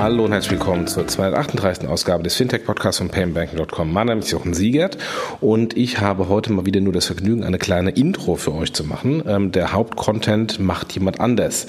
Hallo und herzlich willkommen zur 238. Ausgabe des Fintech-Podcasts von paymentbanking.com. Mein Name ist Jochen Siegert und ich habe heute mal wieder nur das Vergnügen, eine kleine Intro für euch zu machen. Ähm, der Hauptcontent macht jemand anders.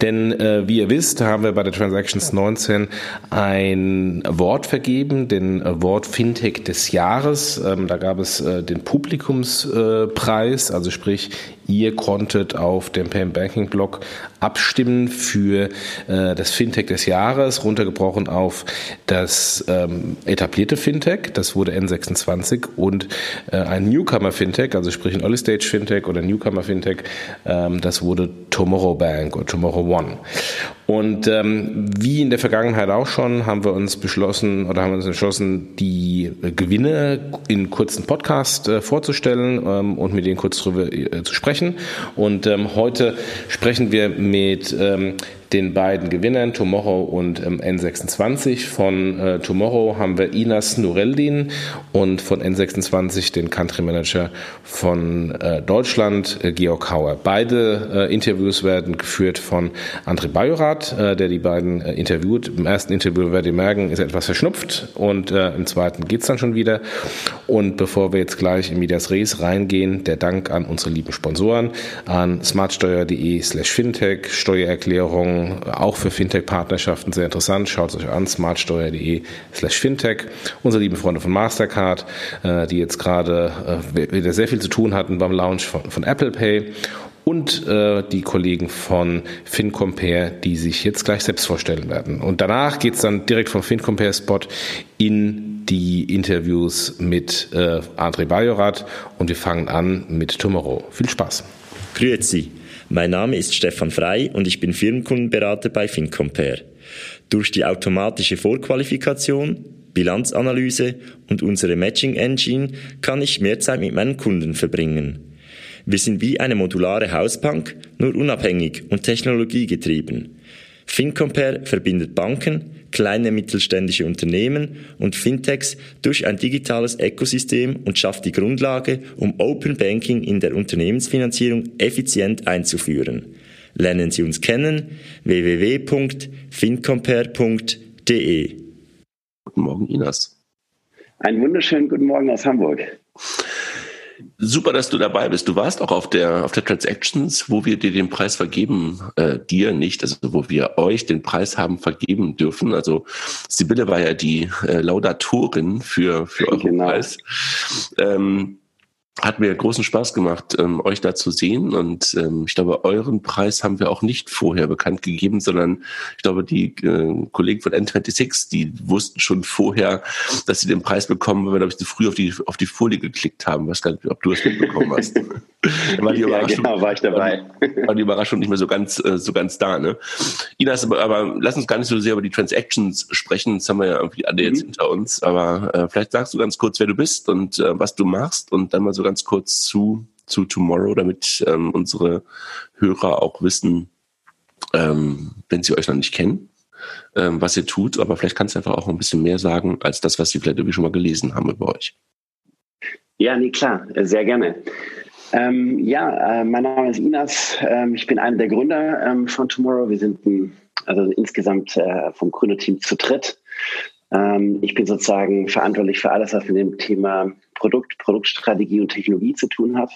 Denn äh, wie ihr wisst, haben wir bei der Transactions 19 ein Award vergeben, den Award Fintech des Jahres. Ähm, da gab es äh, den Publikumspreis, also sprich Ihr konntet auf dem Payment Banking Blog abstimmen für äh, das Fintech des Jahres, runtergebrochen auf das ähm, etablierte Fintech, das wurde N26 und äh, ein Newcomer Fintech, also sprich ein Early Stage Fintech oder Newcomer Fintech, ähm, das wurde Tomorrow Bank oder Tomorrow One. Und ähm, wie in der Vergangenheit auch schon, haben wir uns beschlossen oder haben wir uns entschlossen, die Gewinne in kurzen Podcast äh, vorzustellen ähm, und mit denen kurz drüber äh, zu sprechen. Und ähm, heute sprechen wir mit ähm, den beiden Gewinnern, Tomorrow und ähm, N26. Von äh, Tomorrow haben wir Inas Nureldin und von N26 den Country Manager von äh, Deutschland, äh, Georg Hauer. Beide äh, Interviews werden geführt von André Bajorat, äh, der die beiden äh, interviewt. Im ersten Interview werdet ihr merken, ist er etwas verschnupft und im zweiten geht's dann schon wieder. Und bevor wir jetzt gleich in Medias Res reingehen, der Dank an unsere lieben Sponsoren, an smartsteuer.de slash fintech, Steuererklärung, auch für Fintech-Partnerschaften sehr interessant. Schaut es euch an, smartsteuer.de slash fintech. Unsere lieben Freunde von Mastercard, äh, die jetzt gerade äh, wieder sehr viel zu tun hatten beim Launch von, von Apple Pay und äh, die Kollegen von FinCompare, die sich jetzt gleich selbst vorstellen werden. Und danach geht's dann direkt vom FinCompare-Spot in die Interviews mit André Bajorat und wir fangen an mit Tomorrow. Viel Spaß. Grüezi. Mein Name ist Stefan Frei und ich bin Firmenkundenberater bei FinCompare. Durch die automatische Vorqualifikation, Bilanzanalyse und unsere Matching Engine kann ich mehr Zeit mit meinen Kunden verbringen. Wir sind wie eine modulare Hausbank, nur unabhängig und technologiegetrieben. FinCompare verbindet Banken, kleine mittelständische Unternehmen und Fintechs durch ein digitales Ökosystem und schafft die Grundlage, um Open Banking in der Unternehmensfinanzierung effizient einzuführen. Lernen Sie uns kennen www.fincompare.de. Guten Morgen, Inas. Einen wunderschönen guten Morgen aus Hamburg. Super, dass du dabei bist. Du warst auch auf der auf der Transactions, wo wir dir den Preis vergeben, äh, dir nicht, also wo wir euch den Preis haben vergeben dürfen. Also Sibylle war ja die äh, Laudatorin für für euren genau. Preis. Ähm, hat mir großen Spaß gemacht, ähm, euch da zu sehen. Und ähm, ich glaube, euren Preis haben wir auch nicht vorher bekannt gegeben, sondern ich glaube, die äh, Kollegen von N26, die wussten schon vorher, dass sie den Preis bekommen, weil wir, glaube ich, zu früh auf die, auf die Folie geklickt haben. Ich weiß gar nicht, ob du es mitbekommen hast. war die Überraschung, ja, genau, war ich dabei. War, die Überraschung nicht mehr so ganz, äh, so ganz da. Ne? Inas, aber, aber lass uns gar nicht so sehr über die Transactions sprechen. Das haben wir ja irgendwie alle mhm. jetzt hinter uns. Aber äh, vielleicht sagst du ganz kurz, wer du bist und äh, was du machst und dann mal so so ganz kurz zu, zu Tomorrow, damit ähm, unsere Hörer auch wissen, ähm, wenn sie euch noch nicht kennen, ähm, was ihr tut. Aber vielleicht kannst du einfach auch ein bisschen mehr sagen, als das, was sie vielleicht irgendwie schon mal gelesen haben über euch. Ja, nee, klar, sehr gerne. Ähm, ja, äh, mein Name ist Inas. Ähm, ich bin einer der Gründer ähm, von Tomorrow. Wir sind ein, also insgesamt äh, vom Gründerteam zu dritt. Ähm, ich bin sozusagen verantwortlich für alles, was mit dem Thema Produkt, Produktstrategie und Technologie zu tun hat.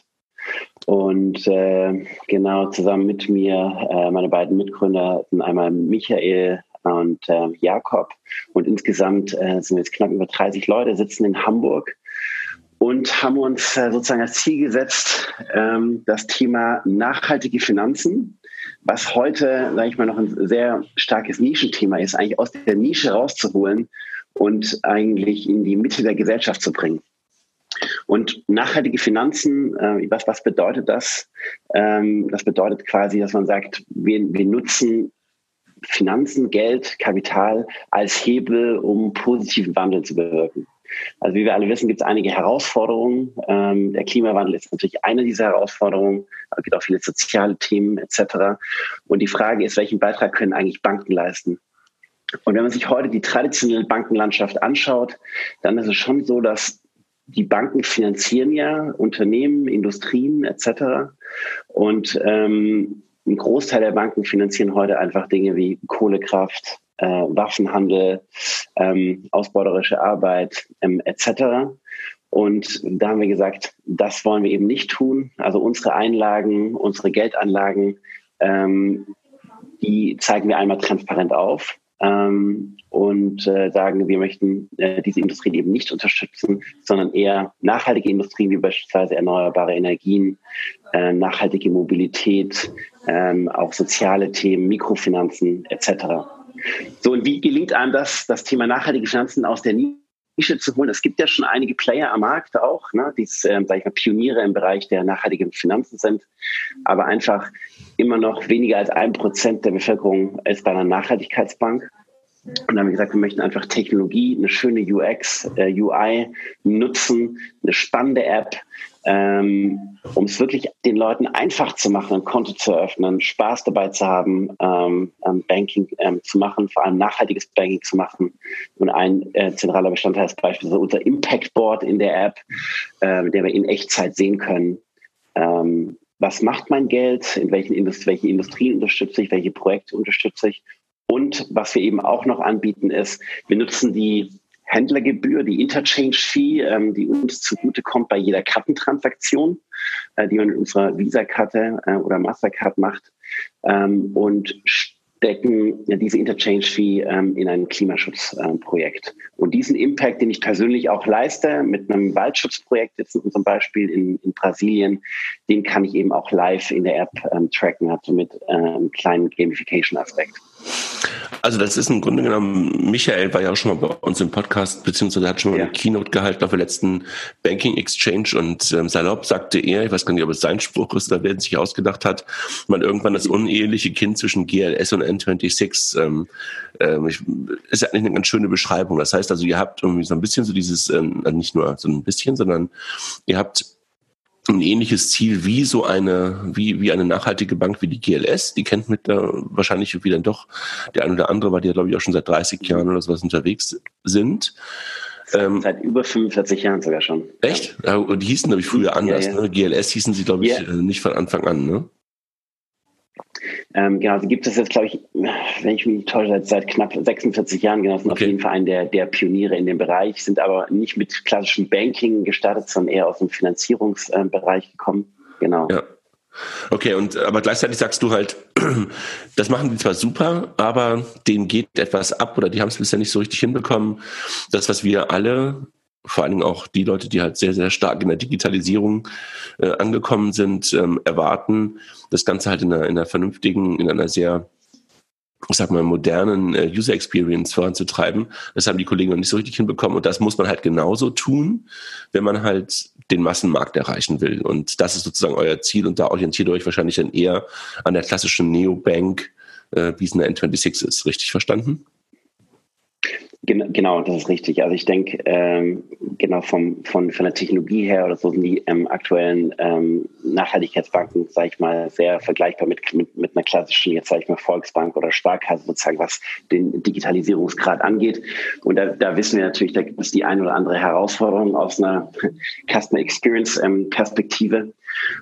Und äh, genau zusammen mit mir, äh, meine beiden Mitgründer einmal Michael und äh, Jakob. Und insgesamt äh, sind wir jetzt knapp über 30 Leute, sitzen in Hamburg und haben uns äh, sozusagen als Ziel gesetzt, ähm, das Thema nachhaltige Finanzen, was heute, sage ich mal, noch ein sehr starkes Nischenthema ist, eigentlich aus der Nische rauszuholen und eigentlich in die Mitte der Gesellschaft zu bringen. Und nachhaltige Finanzen, äh, was, was bedeutet das? Ähm, das bedeutet quasi, dass man sagt, wir, wir nutzen Finanzen, Geld, Kapital als Hebel, um positiven Wandel zu bewirken. Also wie wir alle wissen, gibt es einige Herausforderungen. Ähm, der Klimawandel ist natürlich eine dieser Herausforderungen. Es gibt auch viele soziale Themen etc. Und die Frage ist, welchen Beitrag können eigentlich Banken leisten? Und wenn man sich heute die traditionelle Bankenlandschaft anschaut, dann ist es schon so, dass die Banken finanzieren ja Unternehmen, Industrien etc. Und ähm, ein Großteil der Banken finanzieren heute einfach Dinge wie Kohlekraft, äh, Waffenhandel, ähm, ausbeuterische Arbeit ähm, etc. Und da haben wir gesagt, das wollen wir eben nicht tun. Also unsere Einlagen, unsere Geldanlagen, ähm, die zeigen wir einmal transparent auf ähm, und äh, sagen, wir möchten äh, diese Industrien eben nicht unterstützen, sondern eher nachhaltige Industrien wie beispielsweise erneuerbare Energien, äh, nachhaltige Mobilität, ähm, auch soziale Themen, Mikrofinanzen etc. So, und wie gelingt einem das, das Thema nachhaltige Finanzen aus der Nische zu holen? Es gibt ja schon einige Player am Markt auch, ne, die, äh, sag ich mal, Pioniere im Bereich der nachhaltigen Finanzen sind, aber einfach immer noch weniger als ein Prozent der Bevölkerung ist bei einer Nachhaltigkeitsbank. Und dann haben wir gesagt, wir möchten einfach Technologie, eine schöne UX, äh, UI nutzen, eine spannende App, ähm, um es wirklich den Leuten einfach zu machen, ein Konto zu eröffnen, Spaß dabei zu haben, ähm, ähm, Banking ähm, zu machen, vor allem nachhaltiges Banking zu machen. Und ein äh, zentraler Bestandteil ist beispielsweise unser Impact Board in der App, äh, der wir in Echtzeit sehen können, ähm, was macht mein Geld, in welchen Indust welche Industrien unterstütze ich, welche Projekte unterstütze ich. Und was wir eben auch noch anbieten ist, wir nutzen die Händlergebühr, die Interchange-Fee, ähm, die uns zugutekommt bei jeder Kartentransaktion, äh, die man mit unserer Visa-Karte äh, oder Mastercard macht ähm, und stecken ja, diese Interchange-Fee ähm, in ein Klimaschutzprojekt. Und diesen Impact, den ich persönlich auch leiste, mit einem Waldschutzprojekt jetzt in unserem Beispiel in, in Brasilien, den kann ich eben auch live in der App ähm, tracken, hat somit äh, einen kleinen Gamification-Aspekt. Also das ist im Grunde genommen, Michael war ja auch schon mal bei uns im Podcast, beziehungsweise hat schon mal ja. eine Keynote gehalten auf der letzten Banking Exchange und ähm, salopp sagte er, ich weiß gar nicht, ob es sein Spruch ist oder wer es sich ausgedacht hat, man irgendwann das uneheliche Kind zwischen GLS und N26 ähm, ähm, ich, ist ja eigentlich eine ganz schöne Beschreibung. Das heißt also, ihr habt irgendwie so ein bisschen so dieses, ähm, also nicht nur so ein bisschen, sondern ihr habt ein ähnliches Ziel wie so eine, wie, wie eine nachhaltige Bank wie die GLS. Die kennt mit der, wahrscheinlich wie dann doch der eine oder andere, weil die ja, glaube ich, auch schon seit 30 Jahren oder sowas unterwegs sind. Ähm, seit über 45 Jahren sogar schon. Echt? Ja, die hießen, glaube ich, früher anders. Ja, ja. Ne? GLS hießen sie, glaube ich, yeah. nicht von Anfang an, ne? Ähm, genau, also gibt es jetzt, glaube ich, wenn ich mich nicht täusche, seit, seit knapp 46 Jahren genau, sind okay. auf jeden Fall einen der, der Pioniere in dem Bereich, sind aber nicht mit klassischem Banking gestartet, sondern eher aus dem Finanzierungsbereich gekommen. Genau. Ja. Okay, und aber gleichzeitig sagst du halt, das machen die zwar super, aber denen geht etwas ab oder die haben es bisher nicht so richtig hinbekommen. Das, was wir alle vor allen Dingen auch die Leute, die halt sehr, sehr stark in der Digitalisierung äh, angekommen sind, ähm, erwarten, das Ganze halt in einer, in einer vernünftigen, in einer sehr, ich sag mal, modernen äh, User Experience voranzutreiben. Das haben die Kollegen noch nicht so richtig hinbekommen und das muss man halt genauso tun, wenn man halt den Massenmarkt erreichen will. Und das ist sozusagen euer Ziel und da orientiert ihr euch wahrscheinlich dann eher an der klassischen Neobank, äh, wie es in der N26 ist. Richtig verstanden? Genau, das ist richtig. Also ich denke, ähm, genau vom, von, von der Technologie her oder so sind die ähm, aktuellen ähm, Nachhaltigkeitsbanken, sage ich mal, sehr vergleichbar mit, mit, mit einer klassischen, jetzt sage ich mal, Volksbank oder Sparkasse sozusagen, was den Digitalisierungsgrad angeht. Und da, da wissen wir natürlich, da gibt es die ein oder andere Herausforderung aus einer Customer Experience ähm, Perspektive.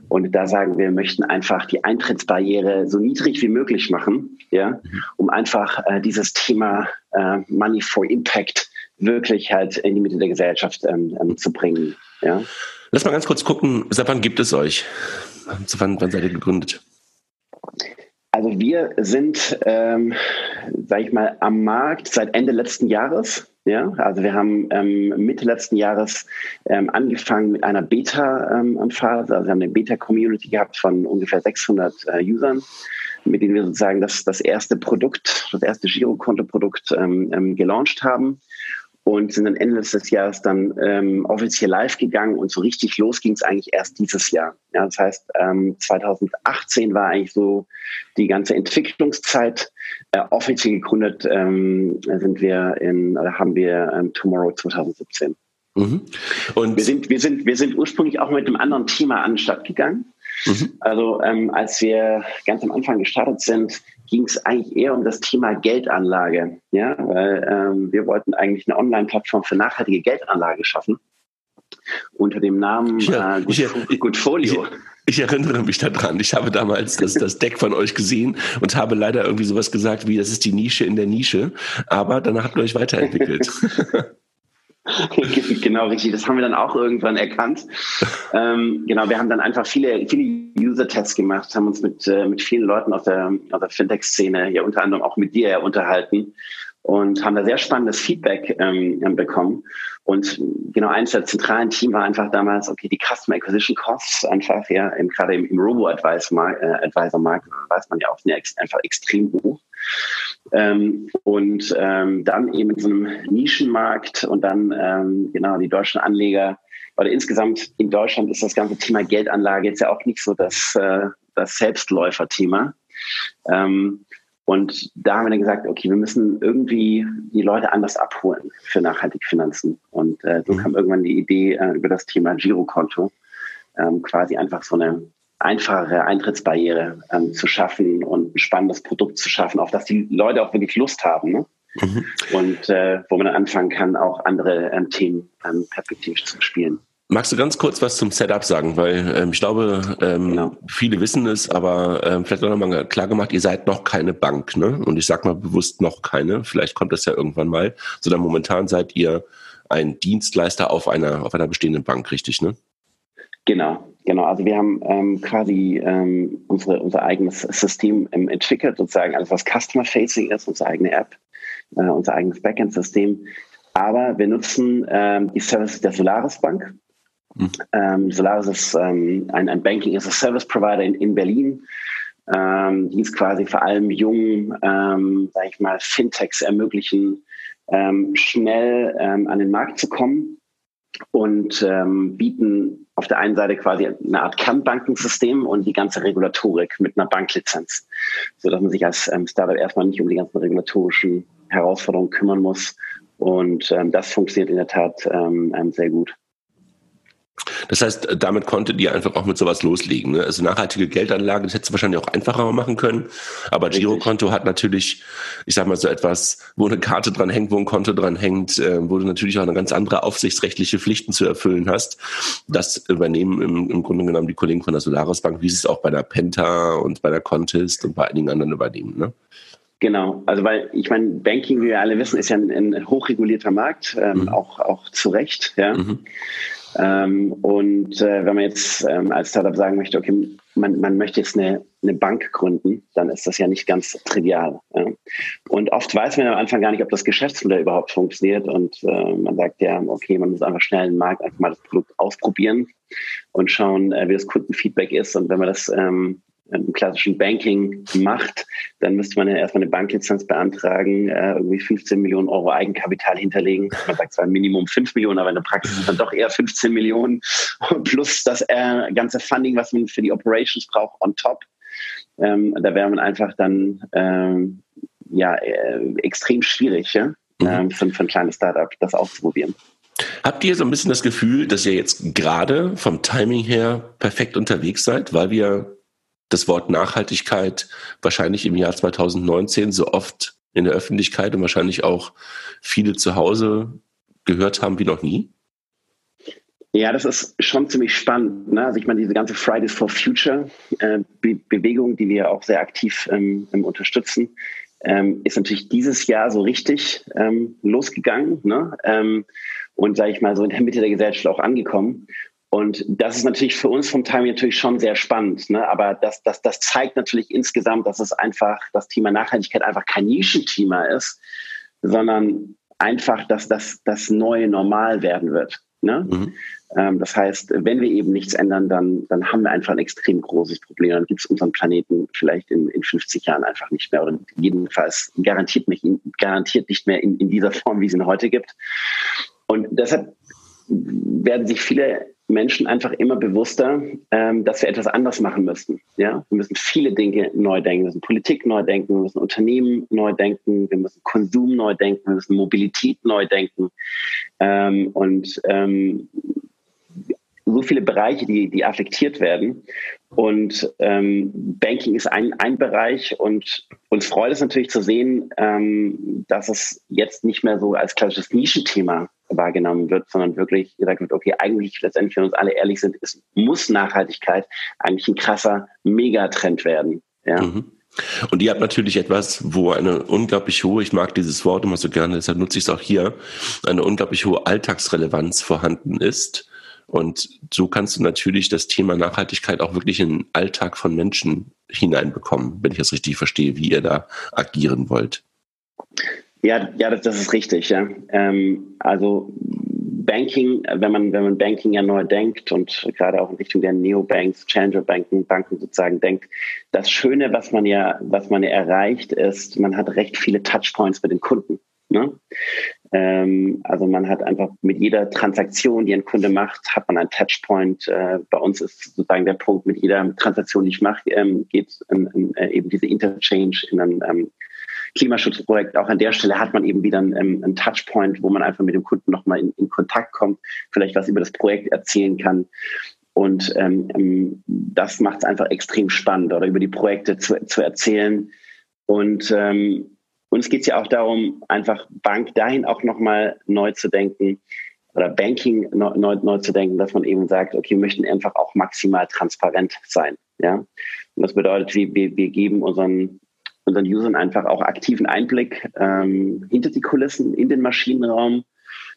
Und da sagen wir, wir möchten einfach die Eintrittsbarriere so niedrig wie möglich machen, ja, um einfach äh, dieses Thema äh, Money for Impact wirklich halt in die Mitte der Gesellschaft ähm, ähm, zu bringen. Ja. Lass mal ganz kurz gucken, seit wann gibt es euch? Wann, wann seid ihr gegründet? Also wir sind, ähm, sage ich mal, am Markt seit Ende letzten Jahres. Ja, also wir haben ähm, Mitte letzten Jahres ähm, angefangen mit einer Beta-Phase. Ähm, also wir haben eine Beta-Community gehabt von ungefähr 600 äh, Usern, mit denen wir sozusagen das, das erste Produkt, das erste Girokonto-Produkt ähm, ähm, gelauncht haben und sind dann Ende des Jahres dann ähm, offiziell live gegangen und so richtig los ging es eigentlich erst dieses Jahr. Ja, das heißt, ähm, 2018 war eigentlich so die ganze Entwicklungszeit. Äh, offiziell gegründet ähm, sind wir in, oder haben wir ähm, Tomorrow 2017. Mhm. Und wir sind, wir sind, wir sind ursprünglich auch mit einem anderen Thema an den Start gegangen. Mhm. Also ähm, als wir ganz am Anfang gestartet sind, ging es eigentlich eher um das Thema Geldanlage. Ja, weil ähm, wir wollten eigentlich eine Online-Plattform für nachhaltige Geldanlage schaffen unter dem Namen ja, äh, Good, ich, Goodfolio. Ich, ich, erinnere mich daran. Ich habe damals das, das Deck von euch gesehen und habe leider irgendwie sowas gesagt wie, das ist die Nische in der Nische. Aber danach habt ihr euch weiterentwickelt. genau, richtig. Das haben wir dann auch irgendwann erkannt. ähm, genau, wir haben dann einfach viele, viele User-Tests gemacht, haben uns mit, äh, mit vielen Leuten aus der, aus der Fintech-Szene, ja unter anderem auch mit dir ja unterhalten und haben da sehr spannendes Feedback ähm, bekommen. Und genau eins der zentralen Themen war einfach damals, okay, die Customer Acquisition Costs einfach, ja, eben gerade im, im Robo-Advisor-Markt äh, weiß man ja auch, sind einfach extrem hoch. Ähm, und ähm, dann eben in so einem Nischenmarkt und dann ähm, genau die deutschen Anleger oder insgesamt in Deutschland ist das ganze Thema Geldanlage jetzt ja auch nicht so das, äh, das Selbstläufer-Thema. Ähm, und da haben wir dann gesagt, okay, wir müssen irgendwie die Leute anders abholen für nachhaltige Finanzen. Und äh, so mhm. kam irgendwann die Idee äh, über das Thema Girokonto, ähm, quasi einfach so eine einfachere Eintrittsbarriere ähm, zu schaffen und ein spannendes Produkt zu schaffen, auf das die Leute auch wirklich Lust haben. Ne? Mhm. Und äh, wo man dann anfangen kann, auch andere ähm, Themen ähm, perspektivisch zu spielen. Magst du ganz kurz was zum Setup sagen? Weil ähm, ich glaube, ähm, genau. viele wissen es, aber ähm, vielleicht auch nochmal klar gemacht, ihr seid noch keine Bank, ne? Und ich sag mal bewusst noch keine, vielleicht kommt das ja irgendwann mal, sondern momentan seid ihr ein Dienstleister auf einer, auf einer bestehenden Bank, richtig, ne? Genau, genau. Also wir haben ähm, quasi ähm, unsere, unser eigenes System ähm, entwickelt, sozusagen alles, was Customer-Facing ist, unsere eigene App, äh, unser eigenes Backend-System. Aber wir nutzen ähm, die Services der Solaris Bank. Mhm. Ähm, Solaris ist ähm, ein, ein Banking as a Service Provider in, in Berlin. Ähm, die ist quasi vor allem jungen, ähm, sag ich mal, Fintechs ermöglichen, ähm, schnell ähm, an den Markt zu kommen und ähm, bieten auf der einen Seite quasi eine Art Kernbankensystem und die ganze Regulatorik mit einer Banklizenz, so dass man sich als ähm, Startup erstmal nicht um die ganzen regulatorischen Herausforderungen kümmern muss. Und ähm, das funktioniert in der Tat ähm, ähm sehr gut. Das heißt, damit konntet ihr einfach auch mit sowas loslegen. Ne? Also nachhaltige Geldanlage, das hättest du wahrscheinlich auch einfacher machen können. Aber Girokonto hat natürlich, ich sag mal so etwas, wo eine Karte dran hängt, wo ein Konto dran hängt, äh, wo du natürlich auch eine ganz andere aufsichtsrechtliche Pflichten zu erfüllen hast. Das übernehmen im, im Grunde genommen die Kollegen von der Solaris Bank, wie sie es auch bei der Penta und bei der Contest und bei einigen anderen übernehmen. Ne? Genau, also weil ich meine, Banking, wie wir alle wissen, ist ja ein, ein hochregulierter Markt, ähm, mhm. auch, auch zu Recht. Ja. Mhm. Ähm, und äh, wenn man jetzt ähm, als Startup sagen möchte, okay, man, man möchte jetzt eine, eine Bank gründen, dann ist das ja nicht ganz trivial. Ja. Und oft weiß man am Anfang gar nicht, ob das Geschäftsmodell überhaupt funktioniert. Und äh, man sagt ja, okay, man muss einfach schnell den Markt einfach mal das Produkt ausprobieren und schauen, äh, wie das Kundenfeedback ist. Und wenn man das ähm, im klassischen Banking macht, dann müsste man ja erstmal eine Banklizenz beantragen, äh, irgendwie 15 Millionen Euro Eigenkapital hinterlegen. Man sagt zwar Minimum 5 Millionen, aber in der Praxis sind dann doch eher 15 Millionen plus das äh, ganze Funding, was man für die Operations braucht, on top. Ähm, da wäre man einfach dann ähm, ja äh, extrem schwierig ja? Mhm. Ähm, für, für ein kleines Startup, das auszuprobieren. Habt ihr so ein bisschen das Gefühl, dass ihr jetzt gerade vom Timing her perfekt unterwegs seid, weil wir das Wort Nachhaltigkeit wahrscheinlich im Jahr 2019 so oft in der Öffentlichkeit und wahrscheinlich auch viele zu Hause gehört haben wie noch nie? Ja, das ist schon ziemlich spannend. Ne? Also ich meine, diese ganze Fridays for Future äh, Be Bewegung, die wir auch sehr aktiv ähm, unterstützen, ähm, ist natürlich dieses Jahr so richtig ähm, losgegangen ne? Ähm, und, sage ich mal, so in der Mitte der Gesellschaft auch angekommen. Und das ist natürlich für uns vom Timing natürlich schon sehr spannend. Ne? Aber das, das, das zeigt natürlich insgesamt, dass es einfach das Thema Nachhaltigkeit einfach kein Nischenthema ist, sondern einfach, dass das das neue Normal werden wird. Ne? Mhm. Ähm, das heißt, wenn wir eben nichts ändern, dann, dann haben wir einfach ein extrem großes Problem. Dann gibt es unseren Planeten vielleicht in, in 50 Jahren einfach nicht mehr oder jedenfalls garantiert nicht, garantiert nicht mehr in, in dieser Form, wie es ihn heute gibt. Und deshalb werden sich viele Menschen einfach immer bewusster, ähm, dass wir etwas anders machen müssen. Ja, wir müssen viele Dinge neu denken. Wir müssen Politik neu denken, wir müssen Unternehmen neu denken, wir müssen Konsum neu denken, wir müssen Mobilität neu denken. Ähm, und ähm, so viele Bereiche, die, die affektiert werden. Und ähm, Banking ist ein, ein Bereich und uns freut es natürlich zu sehen, ähm, dass es jetzt nicht mehr so als klassisches Nischenthema wahrgenommen wird, sondern wirklich gesagt wird, okay, eigentlich letztendlich, wenn uns alle ehrlich sind, es muss Nachhaltigkeit eigentlich ein krasser Megatrend werden. Ja. Mhm. Und ihr habt natürlich etwas, wo eine unglaublich hohe, ich mag dieses Wort immer so gerne, deshalb nutze ich es auch hier, eine unglaublich hohe Alltagsrelevanz vorhanden ist. Und so kannst du natürlich das Thema Nachhaltigkeit auch wirklich in den Alltag von Menschen hineinbekommen, wenn ich das richtig verstehe, wie ihr da agieren wollt. Ja, ja, das, das ist richtig. Ja. Ähm, also Banking, wenn man, wenn man Banking ja neu denkt und gerade auch in Richtung der Neobanks, Challenger-Banken, Banken sozusagen denkt, das Schöne, was man ja, was man ja erreicht, ist, man hat recht viele Touchpoints mit den Kunden. Ne? Ähm, also man hat einfach mit jeder Transaktion, die ein Kunde macht, hat man einen Touchpoint. Äh, bei uns ist sozusagen der Punkt, mit jeder Transaktion, die ich mache, ähm, geht in, äh, eben diese Interchange in ein ähm, Klimaschutzprojekt. Auch an der Stelle hat man eben wieder einen, ähm, einen Touchpoint, wo man einfach mit dem Kunden nochmal in, in Kontakt kommt, vielleicht was über das Projekt erzählen kann. Und ähm, ähm das macht es einfach extrem spannend, oder über die Projekte zu, zu erzählen. Und ähm, uns geht es ja auch darum, einfach Bank dahin auch nochmal neu zu denken oder Banking neu, neu, neu, zu denken, dass man eben sagt, okay, wir möchten einfach auch maximal transparent sein. Ja? Und das bedeutet, wir, wir, wir geben unseren unseren Usern einfach auch aktiven Einblick ähm, hinter die Kulissen in den Maschinenraum.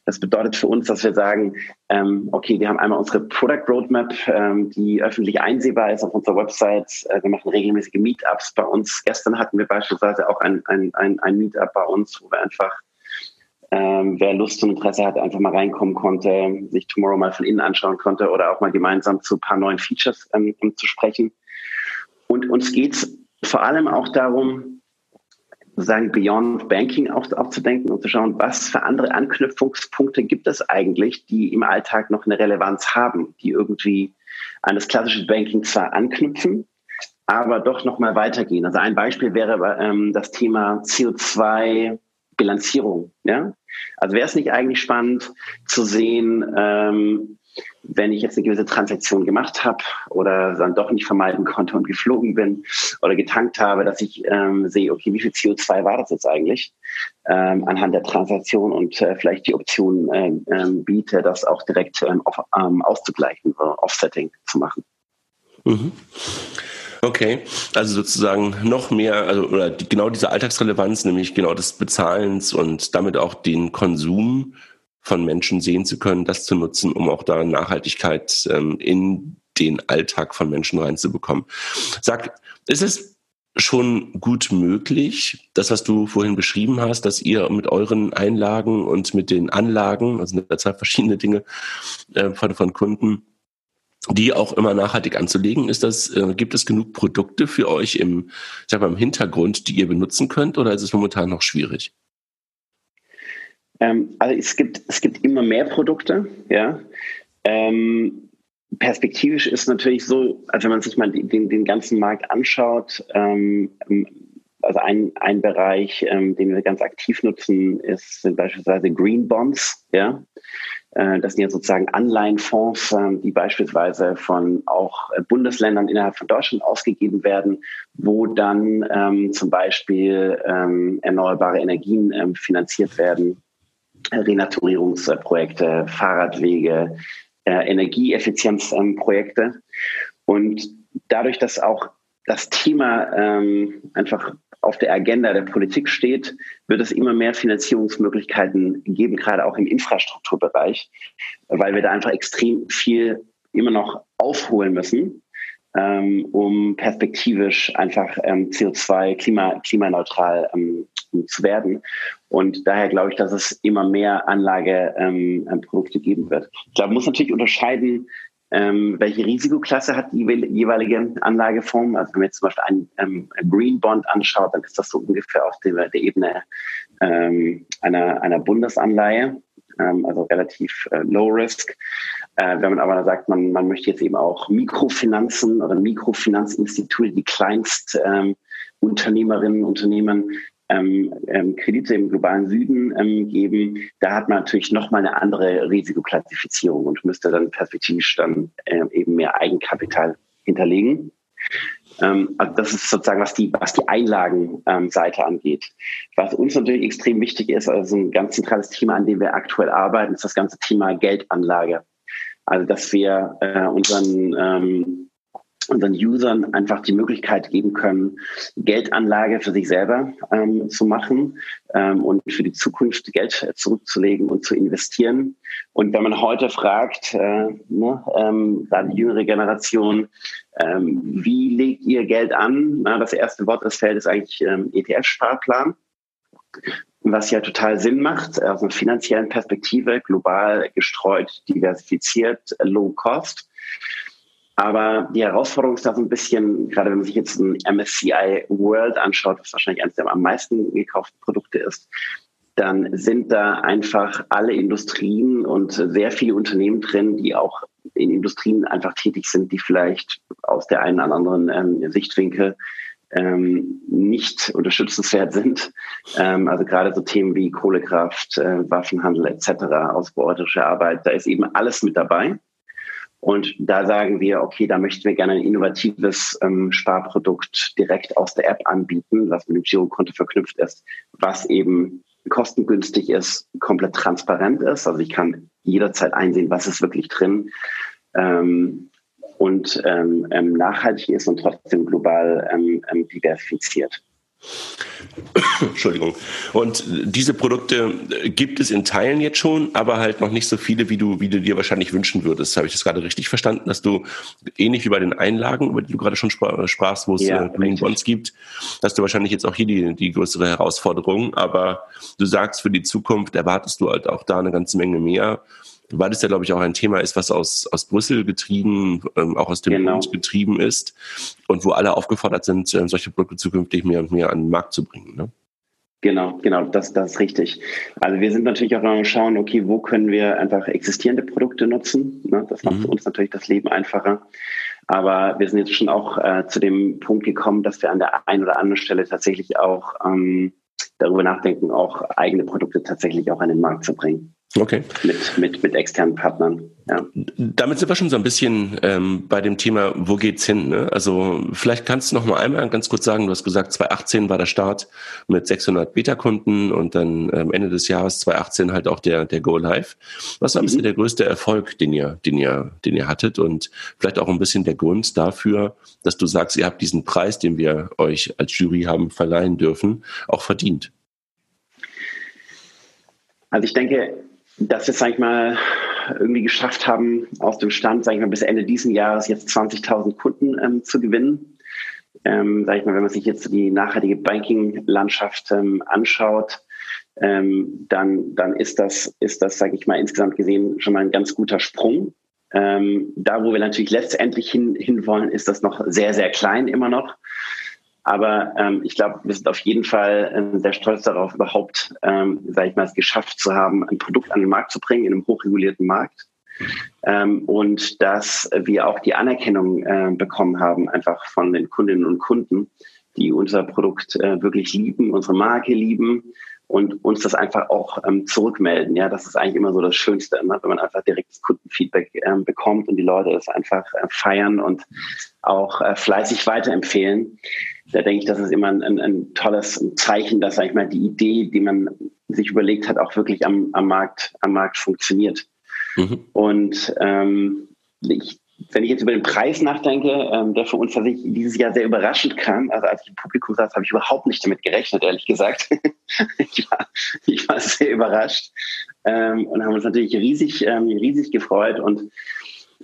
Das bedeutet für uns, dass wir sagen, ähm, okay, wir haben einmal unsere Product Roadmap, ähm, die öffentlich einsehbar ist auf unserer Website. Äh, wir machen regelmäßige Meetups bei uns. Gestern hatten wir beispielsweise auch ein, ein, ein, ein Meetup bei uns, wo wir einfach, ähm, wer Lust und Interesse hat, einfach mal reinkommen konnte, sich Tomorrow mal von innen anschauen konnte oder auch mal gemeinsam zu ein paar neuen Features ähm, zu sprechen. Und uns geht's vor allem auch darum, sozusagen Beyond Banking auch, auch zu denken und zu schauen, was für andere Anknüpfungspunkte gibt es eigentlich, die im Alltag noch eine Relevanz haben, die irgendwie an das klassische Banking zwar anknüpfen, aber doch noch mal weitergehen. Also ein Beispiel wäre ähm, das Thema CO2-Bilanzierung. Ja? Also wäre es nicht eigentlich spannend zu sehen, ähm, wenn ich jetzt eine gewisse Transaktion gemacht habe oder dann doch nicht vermeiden konnte und geflogen bin oder getankt habe, dass ich ähm, sehe, okay, wie viel CO2 war das jetzt eigentlich ähm, anhand der Transaktion und äh, vielleicht die Option äh, äh, biete, das auch direkt ähm, auf, ähm, auszugleichen, äh, Offsetting zu machen. Mhm. Okay, also sozusagen noch mehr, also oder die, genau diese Alltagsrelevanz, nämlich genau des Bezahlens und damit auch den Konsum von Menschen sehen zu können, das zu nutzen, um auch da Nachhaltigkeit ähm, in den Alltag von Menschen reinzubekommen. Sag, ist es schon gut möglich, das, was du vorhin beschrieben hast, dass ihr mit euren Einlagen und mit den Anlagen, also Zeit verschiedene Dinge äh, von, von Kunden, die auch immer nachhaltig anzulegen. Ist das, äh, gibt es genug Produkte für euch im, ich sag mal, im Hintergrund, die ihr benutzen könnt, oder ist es momentan noch schwierig? Ähm, also es gibt, es gibt immer mehr Produkte, ja. Ähm, perspektivisch ist natürlich so, also wenn man sich mal den, den ganzen Markt anschaut, ähm, also ein, ein Bereich, ähm, den wir ganz aktiv nutzen, ist sind beispielsweise Green Bonds, ja. Äh, das sind ja sozusagen Anleihenfonds, äh, die beispielsweise von auch Bundesländern innerhalb von Deutschland ausgegeben werden, wo dann ähm, zum Beispiel ähm, erneuerbare Energien ähm, finanziert werden Renaturierungsprojekte, Fahrradwege, äh, Energieeffizienzprojekte. Und dadurch, dass auch das Thema ähm, einfach auf der Agenda der Politik steht, wird es immer mehr Finanzierungsmöglichkeiten geben, gerade auch im Infrastrukturbereich, weil wir da einfach extrem viel immer noch aufholen müssen, ähm, um perspektivisch einfach ähm, CO2 klima, klimaneutral ähm, zu werden. Und daher glaube ich, dass es immer mehr Anlageprodukte ähm, geben wird. Ich glaube, man muss natürlich unterscheiden, ähm, welche Risikoklasse hat die jeweilige Anlageform. Also wenn man jetzt zum Beispiel einen, ähm, Green Bond anschaut, dann ist das so ungefähr auf der, der Ebene ähm, einer, einer Bundesanleihe, ähm, also relativ äh, low risk. Äh, wenn man aber sagt, man, man möchte jetzt eben auch Mikrofinanzen oder Mikrofinanzinstitute, die Kleinst ähm, Unternehmerinnen, Unternehmen ähm, ähm, Kredite im globalen Süden ähm, geben, da hat man natürlich nochmal eine andere Risikoklassifizierung und müsste dann perspektivisch dann äh, eben mehr Eigenkapital hinterlegen. Ähm, also das ist sozusagen, was die, was die Einlagenseite angeht. Was uns natürlich extrem wichtig ist, also ein ganz zentrales Thema, an dem wir aktuell arbeiten, ist das ganze Thema Geldanlage. Also dass wir äh, unseren ähm, unseren Usern einfach die Möglichkeit geben können, Geldanlage für sich selber ähm, zu machen ähm, und für die Zukunft Geld zurückzulegen und zu investieren. Und wenn man heute fragt, äh, ne, ähm, gerade die jüngere Generation, ähm, wie legt ihr Geld an? Na, das erste Wort, das fällt, ist eigentlich ähm, ETF-Sparplan was ja total Sinn macht, aus einer finanziellen Perspektive, global gestreut, diversifiziert, low cost. Aber die Herausforderung ist da so ein bisschen, gerade wenn man sich jetzt ein MSCI World anschaut, was wahrscheinlich eines der am meisten gekauften Produkte ist, dann sind da einfach alle Industrien und sehr viele Unternehmen drin, die auch in Industrien einfach tätig sind, die vielleicht aus der einen oder anderen ähm, Sichtwinkel ähm, nicht unterstützenswert sind. Ähm, also gerade so Themen wie Kohlekraft, äh, Waffenhandel etc., ausbeuterische Arbeit, da ist eben alles mit dabei. Und da sagen wir, okay, da möchten wir gerne ein innovatives ähm, Sparprodukt direkt aus der App anbieten, was mit dem Girokonto verknüpft ist, was eben kostengünstig ist, komplett transparent ist. Also ich kann jederzeit einsehen, was ist wirklich drin ähm, und ähm, ähm nachhaltig ist und trotzdem global ähm, ähm, diversifiziert. Entschuldigung. Und diese Produkte gibt es in Teilen jetzt schon, aber halt noch nicht so viele, wie du, wie du dir wahrscheinlich wünschen würdest. Habe ich das gerade richtig verstanden, dass du ähnlich wie bei den Einlagen, über die du gerade schon sprachst, wo es ja, äh, Bonds gibt, dass du wahrscheinlich jetzt auch hier die, die größere Herausforderung. Aber du sagst, für die Zukunft erwartest du halt auch da eine ganze Menge mehr weil das ja, glaube ich, auch ein Thema ist, was aus, aus Brüssel getrieben, ähm, auch aus dem genau. Bund getrieben ist und wo alle aufgefordert sind, ähm, solche Produkte zukünftig mehr und mehr an den Markt zu bringen. Ne? Genau, genau, das, das ist richtig. Also wir sind natürlich auch noch schauen, okay, wo können wir einfach existierende Produkte nutzen. Ne? Das macht mhm. für uns natürlich das Leben einfacher. Aber wir sind jetzt schon auch äh, zu dem Punkt gekommen, dass wir an der einen oder anderen Stelle tatsächlich auch ähm, darüber nachdenken, auch eigene Produkte tatsächlich auch an den Markt zu bringen. Okay. Mit, mit, mit externen Partnern. Ja. Damit sind wir schon so ein bisschen ähm, bei dem Thema, wo geht's hin? Ne? Also vielleicht kannst du noch mal einmal ganz kurz sagen, du hast gesagt, 2018 war der Start mit 600 Beta-Kunden und dann ähm, Ende des Jahres 2018 halt auch der, der Go Live. Was war ein bisschen mhm. der größte Erfolg, den ihr, den ihr, den ihr hattet und vielleicht auch ein bisschen der Grund dafür, dass du sagst, ihr habt diesen Preis, den wir euch als Jury haben verleihen dürfen, auch verdient? Also ich denke, dass wir es, sag ich mal, irgendwie geschafft haben, aus dem Stand, sag ich mal, bis Ende diesen Jahres jetzt 20.000 Kunden ähm, zu gewinnen. Ähm, sag ich mal, wenn man sich jetzt die nachhaltige Banking-Landschaft ähm, anschaut, ähm, dann, dann ist das, ist das, sage ich mal, insgesamt gesehen schon mal ein ganz guter Sprung. Ähm, da, wo wir natürlich letztendlich hin, hinwollen, ist das noch sehr, sehr klein immer noch. Aber ähm, ich glaube, wir sind auf jeden Fall äh, sehr stolz darauf, überhaupt, ähm, sage ich mal, es geschafft zu haben, ein Produkt an den Markt zu bringen in einem hochregulierten Markt. Ähm, und dass wir auch die Anerkennung äh, bekommen haben, einfach von den Kundinnen und Kunden, die unser Produkt äh, wirklich lieben, unsere Marke lieben und uns das einfach auch ähm, zurückmelden. Ja, das ist eigentlich immer so das Schönste, ne? wenn man einfach direktes Kundenfeedback ähm, bekommt und die Leute es einfach äh, feiern und auch äh, fleißig weiterempfehlen da denke ich, das ist immer ein, ein, ein tolles Zeichen, dass, sag ich mal, die Idee, die man sich überlegt hat, auch wirklich am, am Markt, am Markt funktioniert. Mhm. Und ähm, ich, wenn ich jetzt über den Preis nachdenke, ähm, der für uns tatsächlich dieses Jahr sehr überraschend kam, also als ich im Publikum saß, habe ich überhaupt nicht damit gerechnet, ehrlich gesagt. ich, war, ich war sehr überrascht ähm, und haben uns natürlich riesig, ähm, riesig gefreut und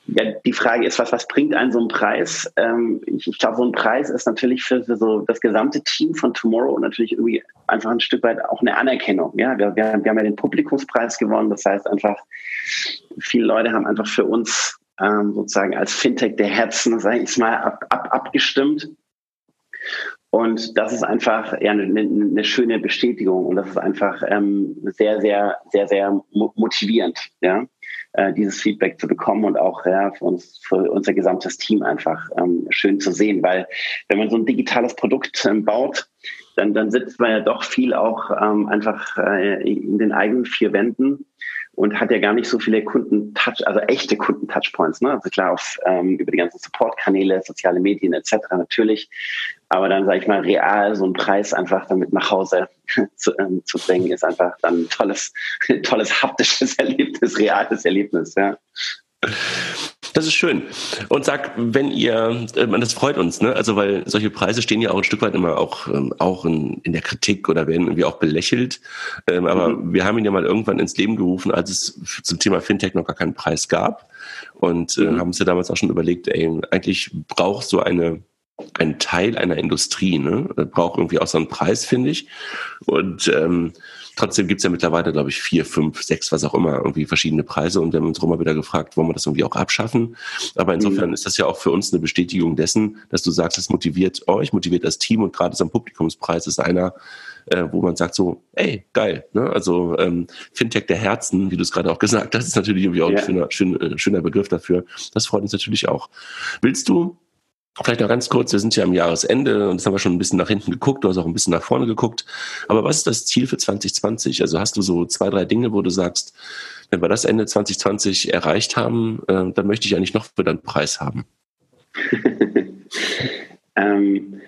ja, die Frage ist, was, was bringt einen so ein Preis? Ähm, ich, ich glaube, so ein Preis ist natürlich für, für, so das gesamte Team von Tomorrow natürlich irgendwie einfach ein Stück weit auch eine Anerkennung. Ja, wir, wir, wir haben ja den Publikumspreis gewonnen. Das heißt einfach, viele Leute haben einfach für uns ähm, sozusagen als Fintech der Herzen, sage ich mal, ab, ab, abgestimmt. Und das ist einfach ja, eine, eine schöne Bestätigung und das ist einfach ähm, sehr, sehr, sehr, sehr motivierend. Ja dieses Feedback zu bekommen und auch ja, für uns, für unser gesamtes Team einfach ähm, schön zu sehen, weil wenn man so ein digitales Produkt ähm, baut, dann, dann sitzt man ja doch viel auch ähm, einfach äh, in den eigenen vier Wänden und hat ja gar nicht so viele Kunden-Touch, also echte Kunden-Touchpoints. Ne? Also klar, auf, ähm, über die ganzen Support-Kanäle, soziale Medien etc. natürlich. Aber dann, sage ich mal, real so einen Preis einfach damit nach Hause zu, ähm, zu bringen, ist einfach dann ein tolles, tolles haptisches Erlebnis, reales Erlebnis. Ja. Das ist schön. Und sag, wenn ihr, äh, das freut uns, ne? Also weil solche Preise stehen ja auch ein Stück weit immer auch, ähm, auch in, in der Kritik oder werden irgendwie auch belächelt. Ähm, aber mhm. wir haben ihn ja mal irgendwann ins Leben gerufen, als es zum Thema Fintech noch gar keinen Preis gab. Und äh, mhm. haben uns ja damals auch schon überlegt, ey, eigentlich braucht so eine ein Teil einer Industrie, ne? Braucht irgendwie auch so einen Preis, finde ich. Und ähm, Trotzdem gibt's ja mittlerweile, glaube ich, vier, fünf, sechs, was auch immer, irgendwie verschiedene Preise. Und wir haben uns auch mal wieder gefragt, wollen wir das irgendwie auch abschaffen? Aber insofern mhm. ist das ja auch für uns eine Bestätigung dessen, dass du sagst, es motiviert euch, motiviert das Team und gerade so ein Publikumspreis ist einer, äh, wo man sagt so, ey, geil. Ne? Also ähm, Fintech der Herzen, wie du es gerade auch gesagt hast, ist natürlich irgendwie auch ja. ein schöner, schön, äh, schöner Begriff dafür. Das freut uns natürlich auch. Willst du Vielleicht noch ganz kurz, wir sind ja am Jahresende und das haben wir schon ein bisschen nach hinten geguckt, du hast auch ein bisschen nach vorne geguckt. Aber was ist das Ziel für 2020? Also hast du so zwei, drei Dinge, wo du sagst, wenn wir das Ende 2020 erreicht haben, äh, dann möchte ich eigentlich noch für deinen Preis haben. ähm,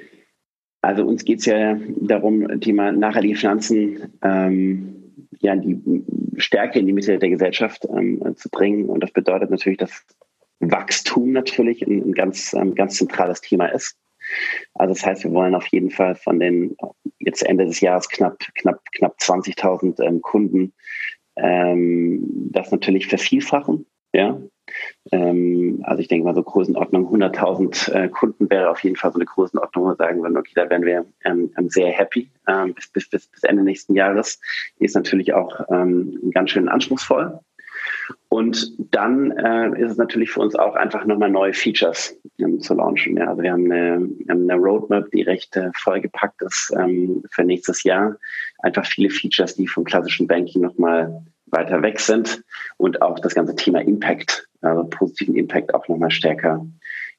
also uns geht es ja darum, Thema nachhaltige Finanzen ähm, ja, die Stärke in die Mitte der Gesellschaft ähm, zu bringen. Und das bedeutet natürlich, dass Wachstum natürlich ein, ein ganz, ein ganz zentrales Thema ist. Also das heißt, wir wollen auf jeden Fall von den jetzt Ende des Jahres knapp knapp knapp 20.000 ähm, Kunden ähm, das natürlich vervielfachen. Ja, ähm, also ich denke mal so Größenordnung 100.000 äh, Kunden wäre auf jeden Fall so eine Größenordnung, wo wir sagen würden, okay, da wären wir ähm, ähm sehr happy ähm, bis, bis, bis, bis Ende nächsten Jahres. Ist natürlich auch ganz schön anspruchsvoll. Und dann äh, ist es natürlich für uns auch einfach nochmal neue Features ähm, zu launchen. Ja, also wir haben eine, eine Roadmap, die recht äh, vollgepackt ist ähm, für nächstes Jahr. Einfach viele Features, die vom klassischen Banking nochmal weiter weg sind und auch das ganze Thema Impact, also positiven Impact auch nochmal stärker,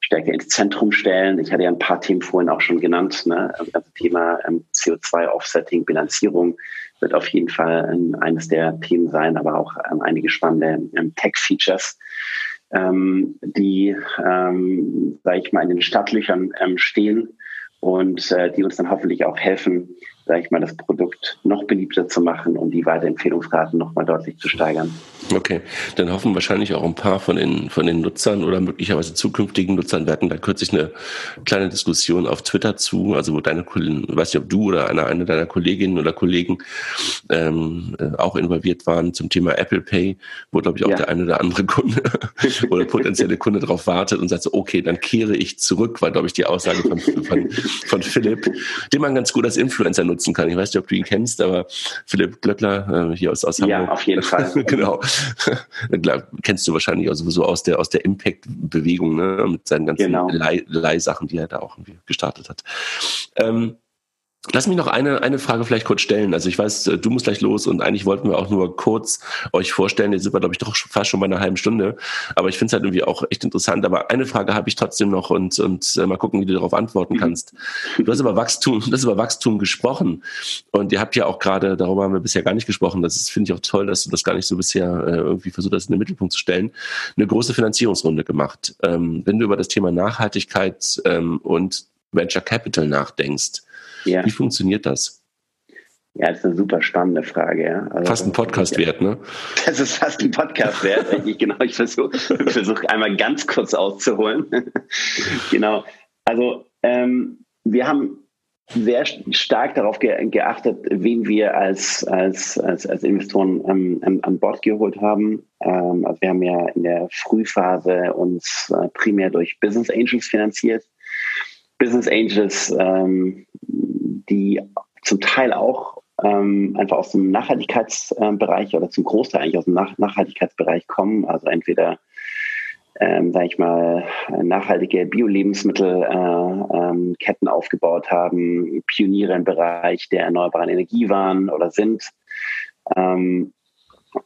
stärker ins Zentrum stellen. Ich hatte ja ein paar Themen vorhin auch schon genannt, ne? das ganze Thema ähm, CO2-Offsetting, Bilanzierung wird auf jeden Fall ähm, eines der Themen sein, aber auch ähm, einige spannende ähm, Tech-Features, ähm, die, ähm, sage ich mal, in den Stadtlöchern ähm, stehen und äh, die uns dann hoffentlich auch helfen, sage ich mal, das Produkt noch beliebter zu machen und die Weiterempfehlungsraten noch mal deutlich zu steigern. Okay, dann hoffen wahrscheinlich auch ein paar von den, von den Nutzern oder möglicherweise zukünftigen Nutzern. Wir hatten da kürzlich eine kleine Diskussion auf Twitter zu, also wo deine Kollegen, weiß nicht, ob du oder eine, eine deiner Kolleginnen oder Kollegen ähm, äh, auch involviert waren zum Thema Apple Pay, wo, glaube ich, auch ja. der eine oder andere Kunde oder potenzielle Kunde darauf wartet und sagt so, okay, dann kehre ich zurück, war, glaube ich, die Aussage von, von, von Philipp, den man ganz gut als Influencer nutzen kann. Ich weiß nicht, ob du ihn kennst, aber Philipp Glöckler äh, hier aus, aus Hamburg. Ja, auf jeden Fall. genau. Kennst du wahrscheinlich auch sowieso aus der, aus der Impact-Bewegung, ne? mit seinen ganzen genau. Leihsachen, die er da auch irgendwie gestartet hat. Ähm, Lass mich noch eine, eine Frage vielleicht kurz stellen. Also ich weiß, äh, du musst gleich los und eigentlich wollten wir auch nur kurz euch vorstellen. Jetzt sind wir, glaube ich, doch fast schon bei einer halben Stunde. Aber ich finde es halt irgendwie auch echt interessant. Aber eine Frage habe ich trotzdem noch und, und äh, mal gucken, wie du darauf antworten mhm. kannst. Du hast über Wachstum, du hast über Wachstum gesprochen. Und ihr habt ja auch gerade, darüber haben wir bisher gar nicht gesprochen. Das finde ich auch toll, dass du das gar nicht so bisher äh, irgendwie versucht hast, in den Mittelpunkt zu stellen. Eine große Finanzierungsrunde gemacht. Ähm, wenn du über das Thema Nachhaltigkeit ähm, und Venture Capital nachdenkst, ja. Wie funktioniert das? Ja, das ist eine super spannende Frage. Ja. Also, fast ein Podcast wert, ne? Das ist fast ein Podcast wert. ich, genau, ich versuche versuch einmal ganz kurz auszuholen. genau. Also ähm, wir haben sehr stark darauf ge geachtet, wen wir als, als, als, als Investoren ähm, an, Bord geholt haben. Ähm, also wir haben ja in der Frühphase uns äh, primär durch Business Angels finanziert. Business Angels, ähm, die zum Teil auch ähm, einfach aus dem Nachhaltigkeitsbereich oder zum Großteil eigentlich aus dem Nach Nachhaltigkeitsbereich kommen. Also entweder, ähm, sage ich mal, nachhaltige Bio-Lebensmittelketten äh, ähm, aufgebaut haben, Pioniere im Bereich der erneuerbaren Energie waren oder sind. Ähm,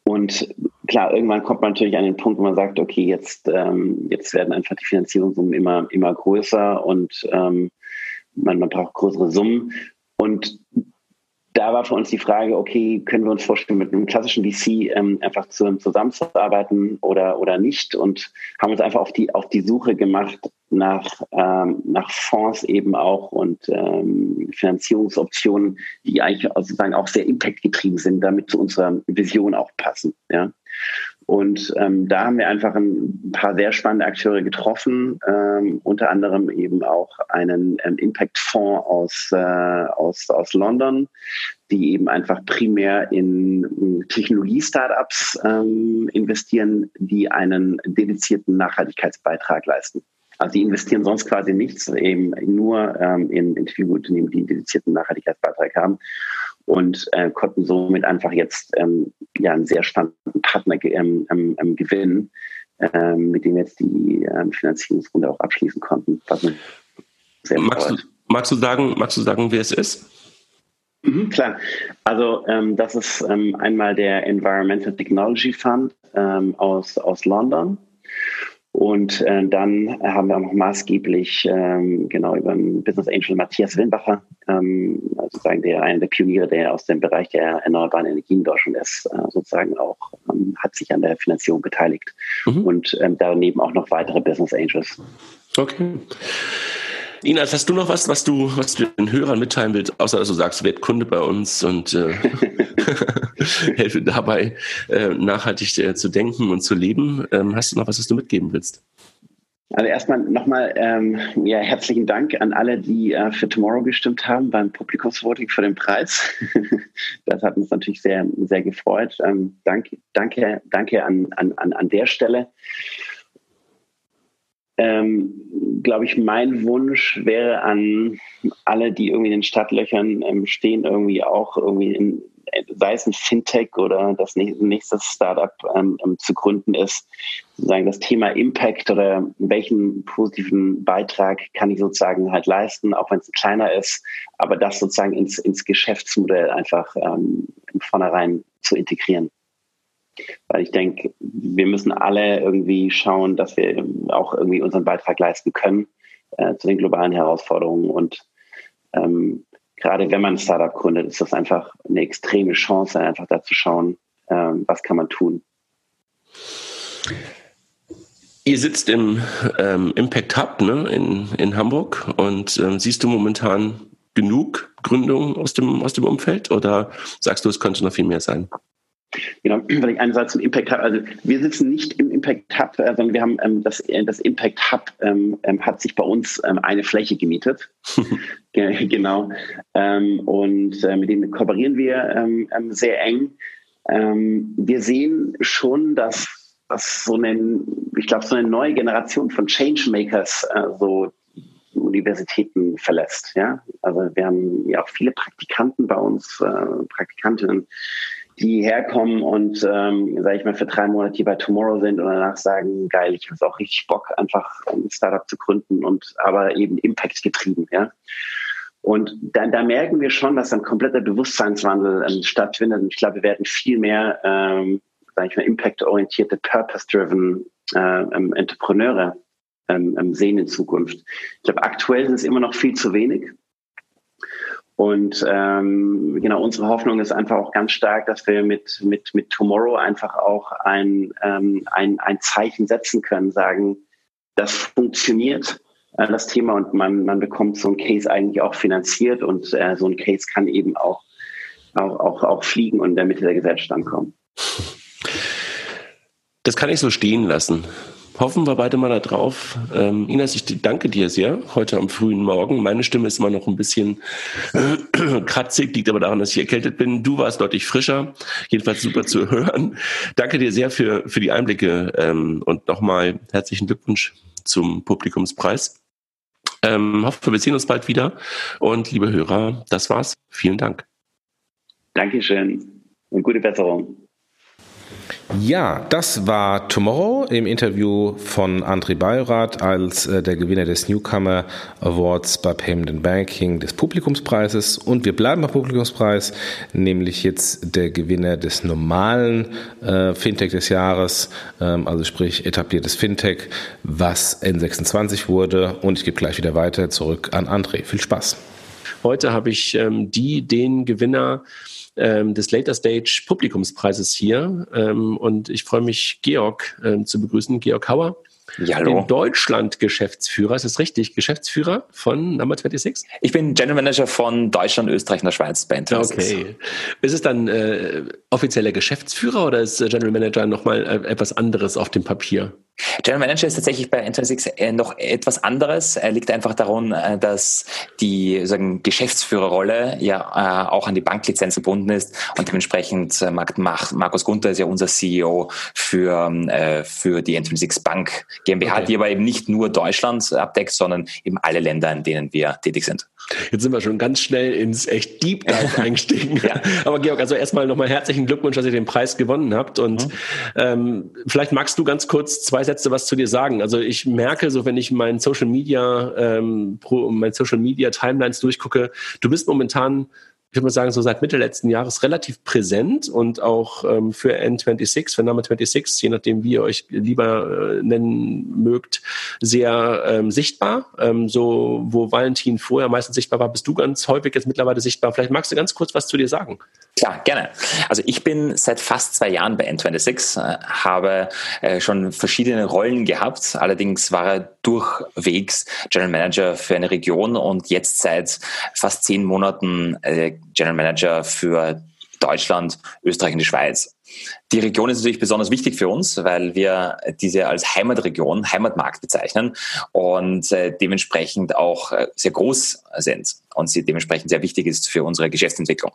und klar, irgendwann kommt man natürlich an den Punkt, wo man sagt, okay, jetzt, ähm, jetzt werden einfach die Finanzierungssummen immer, immer größer und ähm, man, man braucht größere Summen. Und da war für uns die Frage, okay, können wir uns vorstellen, mit einem klassischen VC ähm, einfach zu, zusammenzuarbeiten oder, oder nicht? Und haben uns einfach auf die, auf die Suche gemacht nach, ähm, nach Fonds eben auch und ähm, Finanzierungsoptionen, die eigentlich sozusagen auch sehr impactgetrieben sind, damit zu unserer Vision auch passen. Ja. Und ähm, da haben wir einfach ein paar sehr spannende Akteure getroffen, ähm, unter anderem eben auch einen ähm, Impact-Fonds aus, äh, aus, aus London, die eben einfach primär in Technologie-Startups ähm, investieren, die einen dedizierten Nachhaltigkeitsbeitrag leisten. Also die investieren sonst quasi nichts, eben nur ähm, in, in Technologieunternehmen, die einen dedizierten Nachhaltigkeitsbeitrag haben und äh, konnten somit einfach jetzt ähm, ja einen sehr spannenden Partner ähm, ähm, ähm, gewinnen, ähm, mit dem wir jetzt die ähm, Finanzierungsrunde auch abschließen konnten. magst, du, magst du sagen, magst du sagen, wer es ist? Mhm, klar. Also das ist einmal der Environmental Technology Fund aus, aus London. Und äh, dann haben wir auch noch maßgeblich ähm, genau über den Business Angel Matthias Willenbacher, ähm, sozusagen der einer der Pioniere, der aus dem Bereich der erneuerbaren Energien in Deutschland ist, äh, sozusagen auch ähm, hat sich an der Finanzierung beteiligt mhm. und ähm, daneben auch noch weitere Business Angels. Okay. Inas, hast du noch was, was du, was du den Hörern mitteilen willst, außer dass du sagst, werd Kunde bei uns und äh, helfe dabei, äh, nachhaltig äh, zu denken und zu leben. Ähm, hast du noch was, was du mitgeben willst? Also erstmal nochmal ähm, ja, herzlichen Dank an alle, die äh, für Tomorrow gestimmt haben beim Publikumsvoting für den Preis. das hat uns natürlich sehr, sehr gefreut. Ähm, danke, danke, danke an, an, an der Stelle ähm, glaube ich, mein Wunsch wäre an alle, die irgendwie in den Stadtlöchern ähm, stehen, irgendwie auch irgendwie in, sei es ein Fintech oder das nächste Startup ähm, ähm, zu gründen ist, sozusagen das Thema Impact oder welchen positiven Beitrag kann ich sozusagen halt leisten, auch wenn es kleiner ist, aber das sozusagen ins, ins Geschäftsmodell einfach ähm, Vornherein zu integrieren. Weil ich denke, wir müssen alle irgendwie schauen, dass wir auch irgendwie unseren Beitrag leisten können äh, zu den globalen Herausforderungen. Und ähm, gerade wenn man ein Startup gründet, ist das einfach eine extreme Chance, einfach da zu schauen, ähm, was kann man tun. Ihr sitzt im ähm, Impact Hub ne, in, in Hamburg und ähm, siehst du momentan genug Gründungen aus dem, aus dem Umfeld oder sagst du, es könnte noch viel mehr sein? Genau, wenn ich einen Satz zum Impact Hub, also wir sitzen nicht im Impact Hub, äh, sondern wir haben ähm, das, äh, das Impact Hub ähm, ähm, hat sich bei uns ähm, eine Fläche gemietet. genau. Ähm, und äh, mit denen kooperieren wir ähm, sehr eng. wir sehen schon, dass, dass so eine, ich glaube, so eine neue Generation von Changemakers äh, so Universitäten verlässt. Ja? Also wir haben ja auch viele Praktikanten bei uns, äh, Praktikantinnen, die herkommen und, ähm, sage ich mal, für drei Monate hier bei Tomorrow sind und danach sagen, geil, ich habe auch richtig Bock, einfach ein Startup zu gründen und aber eben Impact getrieben, ja. Und da, da merken wir schon, dass ein kompletter Bewusstseinswandel ähm, stattfindet. Und ich glaube, wir werden viel mehr, ähm, sage ich mal, impact-orientierte, purpose-driven äh, ähm, Entrepreneure ähm, ähm, sehen in Zukunft. Ich glaube, aktuell ist es immer noch viel zu wenig. Und ähm, genau, unsere Hoffnung ist einfach auch ganz stark, dass wir mit, mit, mit Tomorrow einfach auch ein, ähm, ein, ein Zeichen setzen können, sagen, das funktioniert, äh, das Thema, und man, man bekommt so ein Case eigentlich auch finanziert und äh, so ein Case kann eben auch, auch, auch, auch fliegen und in der Mitte der Gesellschaft ankommen. Das kann ich so stehen lassen hoffen wir beide mal da drauf. Ähm, Ines, ich danke dir sehr heute am frühen Morgen. Meine Stimme ist immer noch ein bisschen äh, kratzig, liegt aber daran, dass ich erkältet bin. Du warst deutlich frischer, jedenfalls super zu hören. Danke dir sehr für, für die Einblicke ähm, und nochmal herzlichen Glückwunsch zum Publikumspreis. Ähm, hoffe, wir sehen uns bald wieder. Und liebe Hörer, das war's. Vielen Dank. Dankeschön und gute Besserung. Ja, das war Tomorrow im Interview von André Bayorat als äh, der Gewinner des Newcomer Awards bei Payment and Banking des Publikumspreises. Und wir bleiben beim Publikumspreis, nämlich jetzt der Gewinner des normalen äh, Fintech des Jahres, ähm, also sprich etabliertes Fintech, was N26 wurde. Und ich gebe gleich wieder weiter zurück an André. Viel Spaß. Heute habe ich ähm, die, den Gewinner ähm, des Later Stage Publikumspreises hier. Ähm, und ich freue mich, Georg ähm, zu begrüßen, Georg Hauer. Ja, hallo. Den Deutschland-Geschäftsführer, ist das richtig? Geschäftsführer von Number 26? Ich bin General Manager von Deutschland, Österreich und der Schweiz bei N26. Okay. Ist es dann äh, offizieller Geschäftsführer oder ist General Manager nochmal äh, etwas anderes auf dem Papier? General Manager ist tatsächlich bei N26 äh, noch etwas anderes. Er liegt einfach daran, äh, dass die sagen, Geschäftsführerrolle ja äh, auch an die Banklizenz gebunden ist und dementsprechend Markus Gunther ist ja unser CEO für, für die N26 Bank GmbH, okay. die aber eben nicht nur Deutschland abdeckt, sondern eben alle Länder, in denen wir tätig sind. Jetzt sind wir schon ganz schnell ins echt Deep Dive eingestiegen. ja. Aber Georg, also erstmal nochmal herzlichen Glückwunsch, dass ihr den Preis gewonnen habt. Und mhm. ähm, vielleicht magst du ganz kurz zwei Sätze was zu dir sagen. Also ich merke, so wenn ich meinen Social Media, ähm, pro, mein Social Media Timelines durchgucke, du bist momentan ich würde mal sagen, so seit Mitte letzten Jahres relativ präsent und auch ähm, für N26, für Name 26, je nachdem, wie ihr euch lieber äh, nennen mögt, sehr ähm, sichtbar. Ähm, so, wo Valentin vorher meistens sichtbar war, bist du ganz häufig jetzt mittlerweile sichtbar. Vielleicht magst du ganz kurz was zu dir sagen. Klar, gerne. Also ich bin seit fast zwei Jahren bei N26, äh, habe äh, schon verschiedene Rollen gehabt. Allerdings war er durchwegs General Manager für eine Region und jetzt seit fast zehn Monaten äh, General Manager für Deutschland, Österreich und die Schweiz. Die Region ist natürlich besonders wichtig für uns, weil wir diese als Heimatregion, Heimatmarkt bezeichnen und äh, dementsprechend auch äh, sehr groß sind und sie dementsprechend sehr wichtig ist für unsere Geschäftsentwicklung.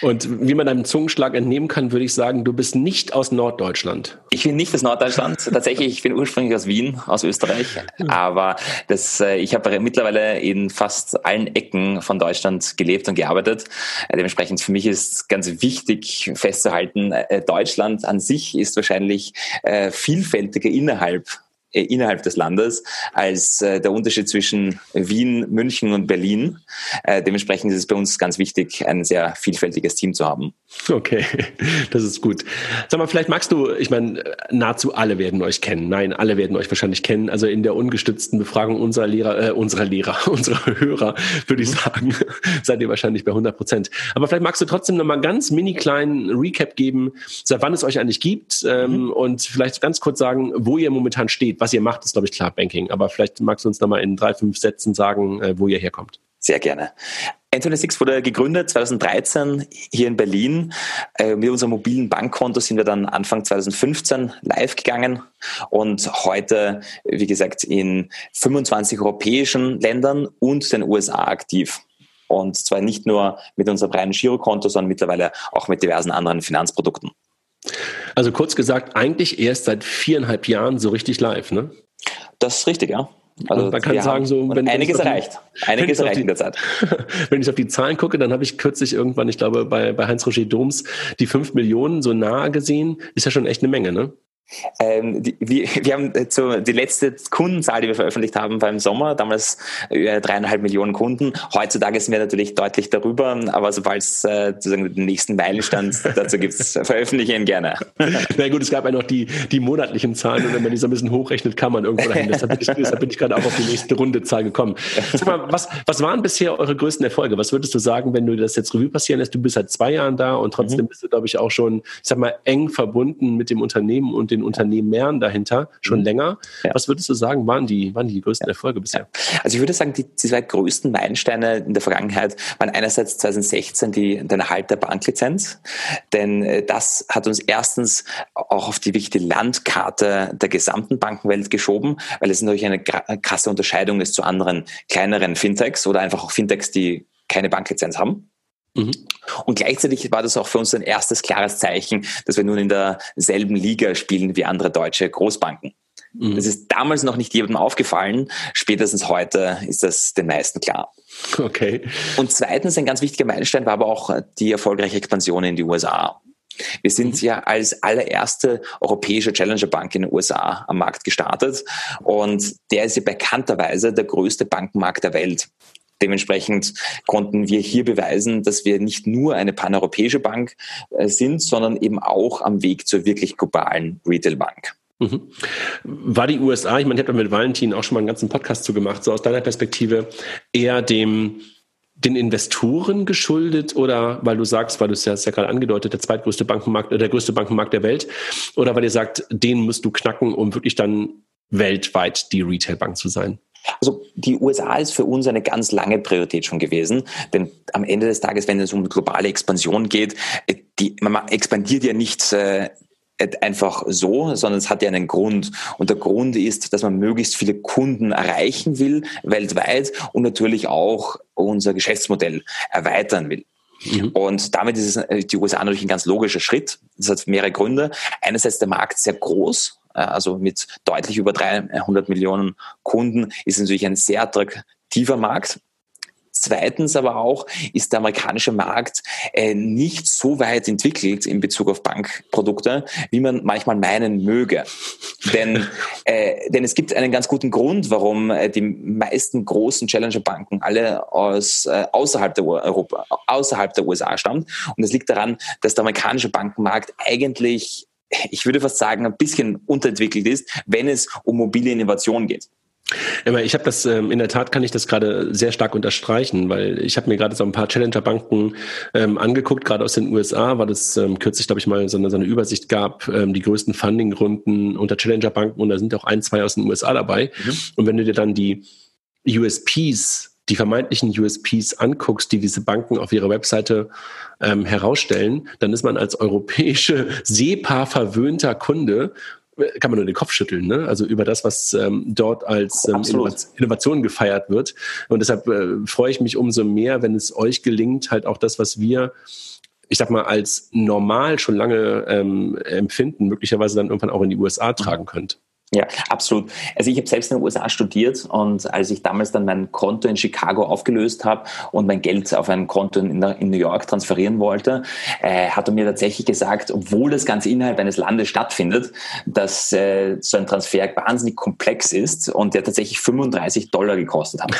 Und wie man einem Zungenschlag entnehmen kann, würde ich sagen, du bist nicht aus Norddeutschland. Ich bin nicht aus Norddeutschland. Tatsächlich, ich bin ursprünglich aus Wien, aus Österreich. Aber das, äh, ich habe mittlerweile in fast allen Ecken von Deutschland gelebt und gearbeitet. Dementsprechend für mich ist ganz wichtig festzuhalten, äh, Deutschland an sich ist wahrscheinlich vielfältiger innerhalb äh, innerhalb des Landes als äh, der Unterschied zwischen Wien, München und Berlin. Äh, dementsprechend ist es bei uns ganz wichtig, ein sehr vielfältiges Team zu haben. Okay, das ist gut. Sag mal, vielleicht magst du, ich meine, nahezu alle werden euch kennen. Nein, alle werden euch wahrscheinlich kennen. Also in der ungestützten Befragung unserer Lehrer, äh, unserer Lehrer, unserer Hörer, würde ich sagen, seid ihr wahrscheinlich bei 100 Prozent. Aber vielleicht magst du trotzdem noch mal ganz mini kleinen Recap geben, seit wann es euch eigentlich gibt ähm, mhm. und vielleicht ganz kurz sagen, wo ihr momentan steht was ihr macht, ist, glaube ich, klar Banking. Aber vielleicht magst du uns nochmal in drei, fünf Sätzen sagen, äh, wo ihr herkommt. Sehr gerne. N26 wurde gegründet 2013 hier in Berlin. Äh, mit unserem mobilen Bankkonto sind wir dann Anfang 2015 live gegangen und heute, wie gesagt, in 25 europäischen Ländern und den USA aktiv. Und zwar nicht nur mit unserem reinen Girokonto, sondern mittlerweile auch mit diversen anderen Finanzprodukten. Also kurz gesagt, eigentlich erst seit viereinhalb Jahren so richtig live, ne? Das ist richtig, ja. Also man kann sagen, so wenn einiges erreicht. Einiges erreicht in der Zeit. wenn ich auf die Zahlen gucke, dann habe ich kürzlich irgendwann, ich glaube, bei, bei Heinz-Roger Doms die fünf Millionen so nahe gesehen. Ist ja schon echt eine Menge, ne? Ähm, die, wir, wir haben so die letzte Kundenzahl, die wir veröffentlicht haben beim Sommer, damals äh, dreieinhalb Millionen Kunden. Heutzutage sind wir natürlich deutlich darüber, aber sobald es äh, sozusagen den nächsten Meilenstand dazu gibt, veröffentliche ich ihn gerne. Na gut, es gab ja noch die, die monatlichen Zahlen und wenn man die so ein bisschen hochrechnet, kann man irgendwo dahin. Deshalb bin ich, deshalb bin ich gerade auch auf die nächste Runde Zahl gekommen. Sag mal, was, was waren bisher eure größten Erfolge? Was würdest du sagen, wenn du das jetzt Revue passieren lässt? Du bist seit zwei Jahren da und trotzdem mhm. bist du, glaube ich, auch schon, ich sag mal, eng verbunden mit dem Unternehmen und den Unternehmern dahinter schon mhm. länger. Ja. Was würdest du sagen, waren die, waren die größten. Erfolge bisher? Also ich würde sagen, die, die zwei größten Meilensteine in der Vergangenheit waren einerseits 2016 die, der Erhalt der Banklizenz, denn äh, das hat uns erstens auch auf die wichtige Landkarte der gesamten Bankenwelt geschoben, weil es natürlich eine krasse Unterscheidung ist zu anderen kleineren Fintechs oder einfach auch Fintechs, die keine Banklizenz haben. Mhm. Und gleichzeitig war das auch für uns ein erstes klares Zeichen, dass wir nun in derselben Liga spielen wie andere deutsche Großbanken. Mhm. Das ist damals noch nicht jedem aufgefallen. Spätestens heute ist das den meisten klar. Okay. Und zweitens, ein ganz wichtiger Meilenstein war aber auch die erfolgreiche Expansion in die USA. Wir sind mhm. ja als allererste europäische Challenger Bank in den USA am Markt gestartet und der ist ja bekannterweise der größte Bankenmarkt der Welt. Dementsprechend konnten wir hier beweisen, dass wir nicht nur eine paneuropäische Bank äh, sind, sondern eben auch am Weg zur wirklich globalen Retailbank. Mhm. War die USA, ich meine, ich habe da mit Valentin auch schon mal einen ganzen Podcast zu gemacht, so aus deiner Perspektive eher dem den Investoren geschuldet oder weil du sagst, weil du es ja, ja gerade angedeutet, der zweitgrößte Bankenmarkt oder der größte Bankenmarkt der Welt oder weil ihr sagt, den musst du knacken, um wirklich dann weltweit die Retailbank zu sein? Also die USA ist für uns eine ganz lange Priorität schon gewesen, denn am Ende des Tages, wenn es um globale Expansion geht, die, man expandiert ja nicht äh, einfach so, sondern es hat ja einen Grund. Und der Grund ist, dass man möglichst viele Kunden erreichen will weltweit und natürlich auch unser Geschäftsmodell erweitern will. Mhm. Und damit ist es äh, die USA natürlich ein ganz logischer Schritt. Das hat mehrere Gründe. Einerseits der Markt sehr groß, äh, also mit deutlich über 300 Millionen Kunden ist natürlich ein sehr attraktiver Markt. Zweitens aber auch ist der amerikanische Markt äh, nicht so weit entwickelt in Bezug auf Bankprodukte, wie man manchmal meinen möge. denn, äh, denn es gibt einen ganz guten Grund, warum äh, die meisten großen Challenger-Banken alle aus, äh, außerhalb, der Europa, außerhalb der USA stammen. Und es liegt daran, dass der amerikanische Bankenmarkt eigentlich ich würde fast sagen, ein bisschen unterentwickelt ist, wenn es um mobile Innovation geht. Ich habe das ähm, in der Tat kann ich das gerade sehr stark unterstreichen, weil ich habe mir gerade so ein paar Challenger-Banken ähm, angeguckt, gerade aus den USA, weil es ähm, kürzlich, glaube ich, mal so eine, so eine Übersicht gab, ähm, die größten Funding-Runden unter Challenger-Banken und da sind auch ein, zwei aus den USA dabei. Mhm. Und wenn du dir dann die USPs, die vermeintlichen USPs anguckst, die diese Banken auf ihrer Webseite ähm, herausstellen, dann ist man als europäische SEPA verwöhnter Kunde kann man nur den Kopf schütteln, ne? Also über das, was ähm, dort als ähm, Innovation gefeiert wird. Und deshalb äh, freue ich mich umso mehr, wenn es euch gelingt, halt auch das, was wir ich sag mal, als normal schon lange ähm, empfinden, möglicherweise dann irgendwann auch in die USA tragen könnt. Ja, absolut. Also ich habe selbst in den USA studiert und als ich damals dann mein Konto in Chicago aufgelöst habe und mein Geld auf ein Konto in, in New York transferieren wollte, äh, hat er mir tatsächlich gesagt, obwohl das Ganze innerhalb eines Landes stattfindet, dass äh, so ein Transfer wahnsinnig komplex ist und der tatsächlich 35 Dollar gekostet hat.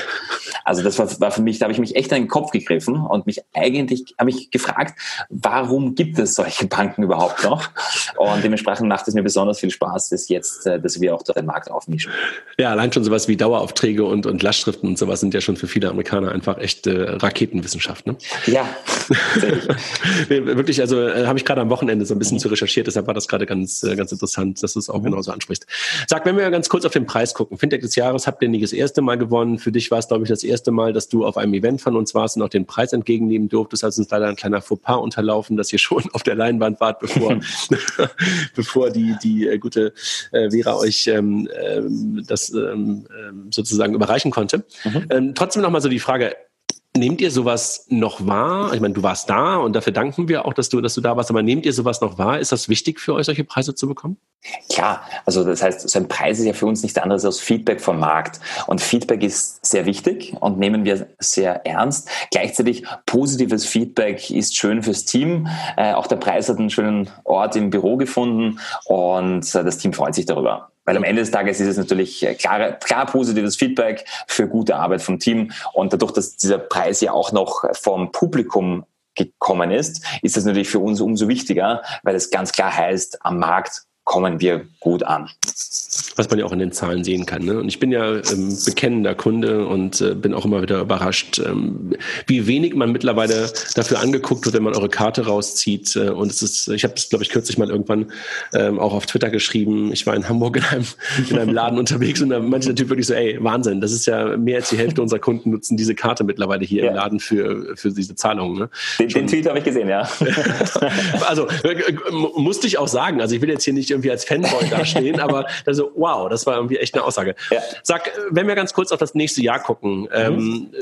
Also das war, war für mich, da habe ich mich echt an den Kopf gegriffen und mich eigentlich habe ich gefragt, warum gibt es solche Banken überhaupt noch? Und dementsprechend macht es mir besonders viel Spaß, das jetzt äh, das wir auch den Markt aufmischen. Ja, allein schon sowas wie Daueraufträge und, und Lastschriften und sowas sind ja schon für viele Amerikaner einfach echt äh, Raketenwissenschaft. Ne? Ja, wirklich. Also äh, habe ich gerade am Wochenende so ein bisschen zu recherchiert, deshalb war das gerade ganz, äh, ganz interessant, dass du es auch mhm. genauso ansprichst. Sag, wenn wir ganz kurz auf den Preis gucken. Fintech des Jahres habt ihr nicht das erste Mal gewonnen. Für dich war es, glaube ich, das erste Mal, dass du auf einem Event von uns warst und auch den Preis entgegennehmen durftest. Also uns leider ein kleiner Fauxpas unterlaufen, dass ihr schon auf der Leinwand wart, bevor, bevor die, die äh, gute äh, Vera euch euch ähm, ähm, das ähm, ähm, sozusagen überreichen konnte. Mhm. Ähm, trotzdem nochmal so die Frage, Nehmt ihr sowas noch wahr? Ich meine, du warst da und dafür danken wir auch, dass du, dass du da warst. Aber nehmt ihr sowas noch wahr? Ist das wichtig für euch, solche Preise zu bekommen? Klar, also das heißt, so ein Preis ist ja für uns nichts anderes als Feedback vom Markt. Und Feedback ist sehr wichtig und nehmen wir sehr ernst. Gleichzeitig positives Feedback ist schön fürs Team. Äh, auch der Preis hat einen schönen Ort im Büro gefunden und äh, das Team freut sich darüber. Weil am Ende des Tages ist es natürlich äh, klar, klar positives Feedback für gute Arbeit vom Team. Und dadurch, dass dieser Preis ja auch noch vom Publikum gekommen ist, ist das natürlich für uns umso wichtiger, weil es ganz klar heißt, am Markt kommen wir gut an was man ja auch in den Zahlen sehen kann. Ne? Und ich bin ja ähm, bekennender Kunde und äh, bin auch immer wieder überrascht, ähm, wie wenig man mittlerweile dafür angeguckt wird, wenn man eure Karte rauszieht. Äh, und es ist, ich habe das, glaube ich, kürzlich mal irgendwann ähm, auch auf Twitter geschrieben. Ich war in Hamburg in einem, in einem Laden unterwegs und da meinte der Typ wirklich so, ey, Wahnsinn, das ist ja mehr als die Hälfte unserer Kunden nutzen diese Karte mittlerweile hier ja. im Laden für, für diese Zahlungen. Ne? Den, den Tweet habe ich gesehen, ja. also äh, musste ich auch sagen, also ich will jetzt hier nicht irgendwie als Fanboy dastehen, aber also, wow, das war irgendwie echt eine Aussage. Ja. Sag, wenn wir ganz kurz auf das nächste Jahr gucken, mhm. ähm,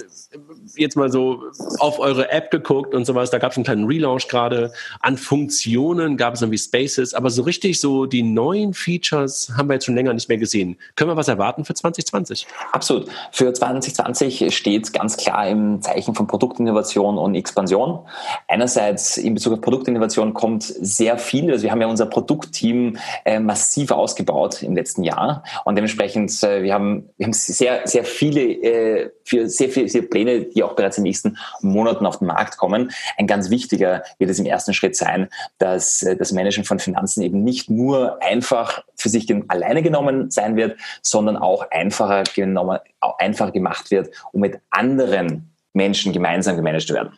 jetzt mal so auf eure App geguckt und sowas, da gab es einen kleinen Relaunch gerade. An Funktionen gab es irgendwie Spaces, aber so richtig so die neuen Features haben wir jetzt schon länger nicht mehr gesehen. Können wir was erwarten für 2020? Absolut. Für 2020 steht ganz klar im Zeichen von Produktinnovation und Expansion. Einerseits in Bezug auf Produktinnovation kommt sehr viel. Also wir haben ja unser Produktteam äh, massiv ausgebaut im letzten Jahr und dementsprechend äh, wir haben wir haben sehr sehr viele äh, für sehr viele, Pläne, die auch bereits in den nächsten Monaten auf den Markt kommen. Ein ganz wichtiger wird es im ersten Schritt sein, dass äh, das Managen von Finanzen eben nicht nur einfach für sich alleine genommen sein wird, sondern auch einfacher genommen, einfacher gemacht wird, um mit anderen Menschen gemeinsam gemanagt werden.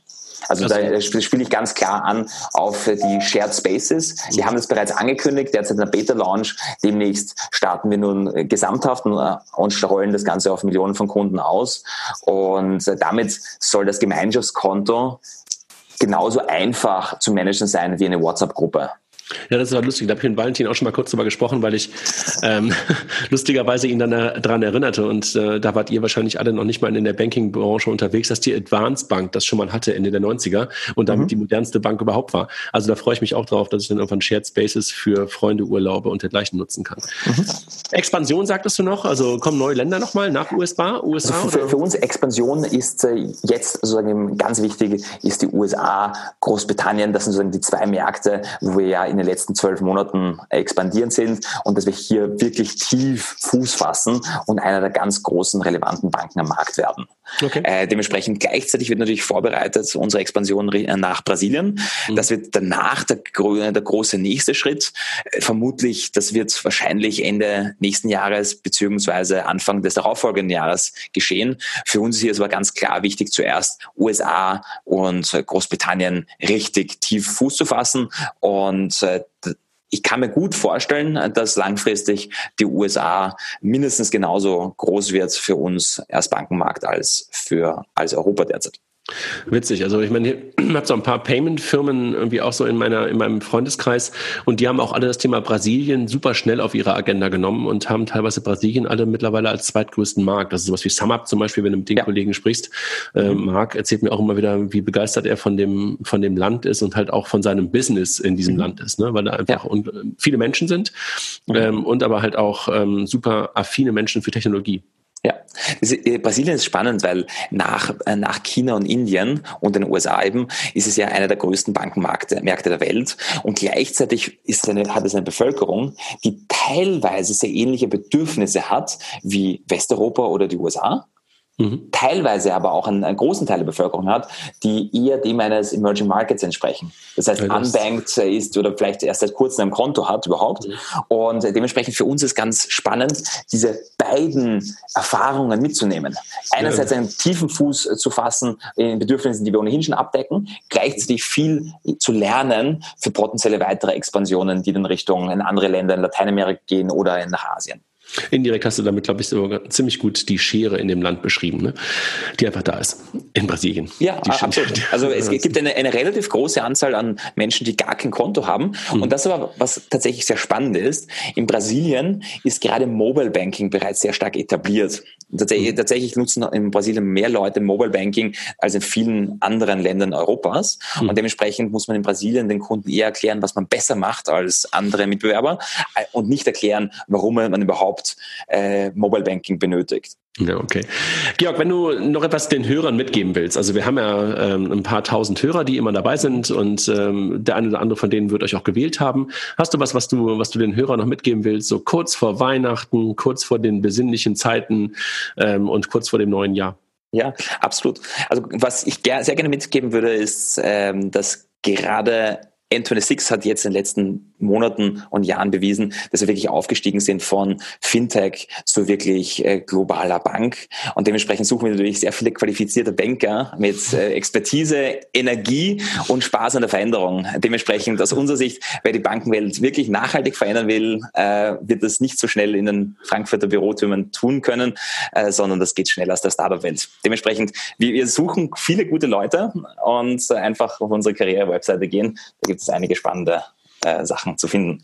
Also da spiele ich ganz klar an auf die Shared Spaces. Wir haben das bereits angekündigt, derzeit in der Beta-Launch. Demnächst starten wir nun gesamthaft und rollen das Ganze auf Millionen von Kunden aus. Und damit soll das Gemeinschaftskonto genauso einfach zu managen sein wie eine WhatsApp-Gruppe. Ja, das ist aber lustig. Da habe ich mit Valentin auch schon mal kurz drüber gesprochen, weil ich ähm, lustigerweise ihn dann daran erinnerte. Und äh, da wart ihr wahrscheinlich alle noch nicht mal in der Banking-Branche unterwegs, dass die Advanced Bank das schon mal hatte Ende der 90er und damit mhm. die modernste Bank überhaupt war. Also da freue ich mich auch drauf, dass ich dann irgendwann Shared Spaces für Freunde, Urlaube und dergleichen nutzen kann. Mhm. Expansion sagtest du noch? Also kommen neue Länder nochmal nach USA? USA also für, für, uns Expansion ist äh, jetzt sozusagen ganz wichtig, ist die USA, Großbritannien. Das sind sozusagen die zwei Märkte, wo wir ja in in den letzten zwölf Monaten expandieren sind und dass wir hier wirklich tief Fuß fassen und einer der ganz großen relevanten Banken am Markt werden. Okay. Äh, dementsprechend gleichzeitig wird natürlich vorbereitet unsere Expansion nach Brasilien. Mhm. Das wird danach der, der große nächste Schritt. Äh, vermutlich, das wird wahrscheinlich Ende nächsten Jahres beziehungsweise Anfang des darauffolgenden Jahres geschehen. Für uns ist hier aber ganz klar wichtig, zuerst USA und Großbritannien richtig tief Fuß zu fassen und äh, ich kann mir gut vorstellen, dass langfristig die USA mindestens genauso groß wird für uns als Bankenmarkt als für als Europa derzeit. Witzig. Also ich meine, ich habe so ein paar Payment-Firmen irgendwie auch so in meiner in meinem Freundeskreis und die haben auch alle das Thema Brasilien super schnell auf ihre Agenda genommen und haben teilweise Brasilien alle mittlerweile als zweitgrößten Markt. Das ist sowas wie SumUp zum Beispiel, wenn du mit den ja. Kollegen sprichst. Äh, Marc erzählt mir auch immer wieder, wie begeistert er von dem von dem Land ist und halt auch von seinem Business in diesem mhm. Land ist, ne? weil da einfach ja. viele Menschen sind mhm. ähm, und aber halt auch ähm, super affine Menschen für Technologie. Ja, äh, Brasilien ist spannend, weil nach, äh, nach China und Indien und den USA eben ist es ja einer der größten Bankenmärkte Märkte der Welt. Und gleichzeitig ist eine, hat es eine Bevölkerung, die teilweise sehr ähnliche Bedürfnisse hat wie Westeuropa oder die USA Mhm. teilweise aber auch einen, einen, großen Teil der Bevölkerung hat, die eher dem eines Emerging Markets entsprechen. Das heißt, ja, unbanked ist oder vielleicht erst seit kurzem ein Konto hat überhaupt. Mhm. Und dementsprechend für uns ist ganz spannend, diese beiden Erfahrungen mitzunehmen. Einerseits einen tiefen Fuß zu fassen in Bedürfnissen, die wir ohnehin schon abdecken, gleichzeitig viel zu lernen für potenzielle weitere Expansionen, die dann Richtung in andere Länder in Lateinamerika gehen oder nach Asien. Indirekt hast du damit, glaube ich, sogar ziemlich gut die Schere in dem Land beschrieben, ne? die einfach da ist, in Brasilien. Ja, die absolut. Also es gibt eine, eine relativ große Anzahl an Menschen, die gar kein Konto haben. Mhm. Und das aber, was tatsächlich sehr spannend ist, in Brasilien ist gerade Mobile Banking bereits sehr stark etabliert. Tatsächlich, mhm. tatsächlich nutzen in Brasilien mehr Leute Mobile Banking als in vielen anderen Ländern Europas. Mhm. Und dementsprechend muss man in Brasilien den Kunden eher erklären, was man besser macht als andere Mitbewerber äh, und nicht erklären, warum man überhaupt äh, Mobile Banking benötigt. Ja, okay. Georg, wenn du noch etwas den Hörern mitgeben willst, also wir haben ja ähm, ein paar tausend Hörer, die immer dabei sind und ähm, der eine oder andere von denen wird euch auch gewählt haben. Hast du was, was du, was du den Hörern noch mitgeben willst, so kurz vor Weihnachten, kurz vor den besinnlichen Zeiten ähm, und kurz vor dem neuen Jahr? Ja, absolut. Also was ich ger sehr gerne mitgeben würde, ist, ähm, dass gerade N26 hat jetzt in den letzten Monaten und Jahren bewiesen, dass wir wirklich aufgestiegen sind von Fintech zu wirklich äh, globaler Bank. Und dementsprechend suchen wir natürlich sehr viele qualifizierte Banker mit äh, Expertise, Energie und Spaß an der Veränderung. Dementsprechend aus unserer Sicht, wer die Bankenwelt wirklich nachhaltig verändern will, äh, wird das nicht so schnell in den Frankfurter Bürotürmen tun können, sondern das geht schneller aus der Startup-Welt. Dementsprechend, wir, wir suchen viele gute Leute und einfach auf unsere Karriere-Webseite gehen. Gibt es einige spannende äh, Sachen zu finden.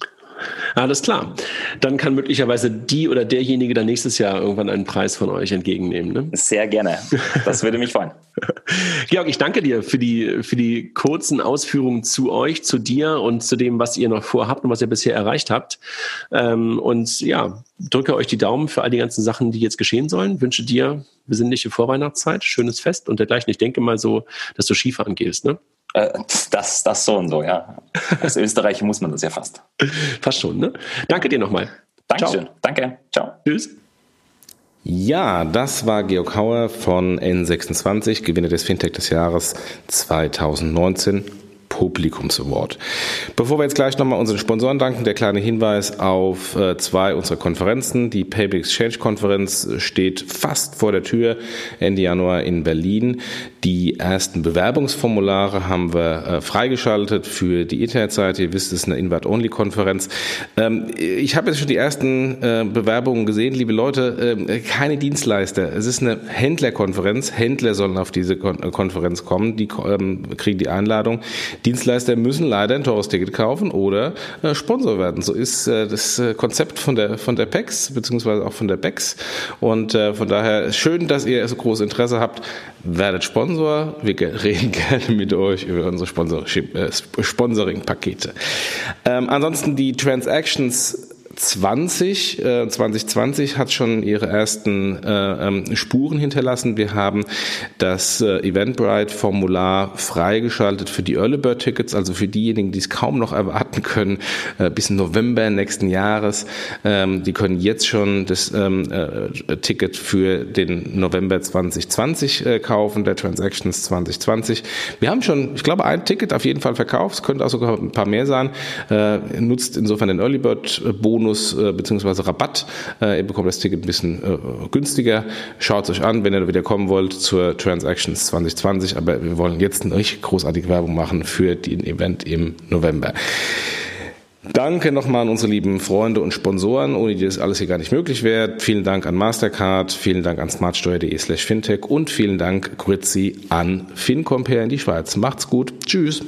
Alles klar. Dann kann möglicherweise die oder derjenige dann nächstes Jahr irgendwann einen Preis von euch entgegennehmen. Ne? Sehr gerne. Das würde mich freuen. Georg, ich danke dir für die, für die kurzen Ausführungen zu euch, zu dir und zu dem, was ihr noch vorhabt und was ihr bisher erreicht habt. Ähm, und ja, drücke euch die Daumen für all die ganzen Sachen, die jetzt geschehen sollen. Wünsche dir besinnliche Vorweihnachtszeit, schönes Fest und dergleichen. Ich denke mal so, dass du Skifahren gehst, ne? Äh, das, das so und so, ja. Als Österreicher muss man das ja fast. Fast schon, ne? Danke dir nochmal. Dankeschön. Ciao. Danke. Ciao. Tschüss. Ja, das war Georg Hauer von N26, Gewinner des Fintech des Jahres 2019. Publikums Award. Bevor wir jetzt gleich nochmal unseren Sponsoren danken, der kleine Hinweis auf äh, zwei unserer Konferenzen. Die Payback Exchange Konferenz steht fast vor der Tür Ende Januar in Berlin. Die ersten Bewerbungsformulare haben wir äh, freigeschaltet für die Internetseite. Ihr wisst, es ist eine Invite-Only-Konferenz. Ähm, ich habe jetzt schon die ersten äh, Bewerbungen gesehen, liebe Leute. Äh, keine Dienstleister. Es ist eine Händlerkonferenz. Händler sollen auf diese Kon Konferenz kommen. Die ähm, kriegen die Einladung. Dienstleister müssen leider ein teures Ticket kaufen oder äh, Sponsor werden. So ist äh, das äh, Konzept von der von der PEX beziehungsweise auch von der BEX. Und äh, von daher schön, dass ihr so großes Interesse habt. Werdet Sponsor. Wir reden gerne mit euch über unsere äh, Sponsoring-Pakete. Ähm, ansonsten die Transactions 20, äh, 2020 hat schon ihre ersten äh, ähm, Spuren hinterlassen. Wir haben das äh, Eventbrite-Formular freigeschaltet für die Early Bird Tickets, also für diejenigen, die es kaum noch erwarten können, äh, bis November nächsten Jahres. Ähm, die können jetzt schon das ähm, äh, Ticket für den November 2020 äh, kaufen, der Transactions 2020. Wir haben schon, ich glaube, ein Ticket auf jeden Fall verkauft. Es könnte auch sogar ein paar mehr sein. Äh, nutzt insofern den Early Bird Bonus Bonus äh, bzw. Rabatt. Äh, ihr bekommt das Ticket ein bisschen äh, günstiger. Schaut es euch an, wenn ihr wieder kommen wollt zur Transactions 2020. Aber wir wollen jetzt eine richtig großartige Werbung machen für den Event im November. Danke nochmal an unsere lieben Freunde und Sponsoren, ohne die das alles hier gar nicht möglich wäre. Vielen Dank an Mastercard, vielen Dank an smartsteuer.de slash fintech und vielen Dank, Grützi, an FinCompare in die Schweiz. Macht's gut. Tschüss.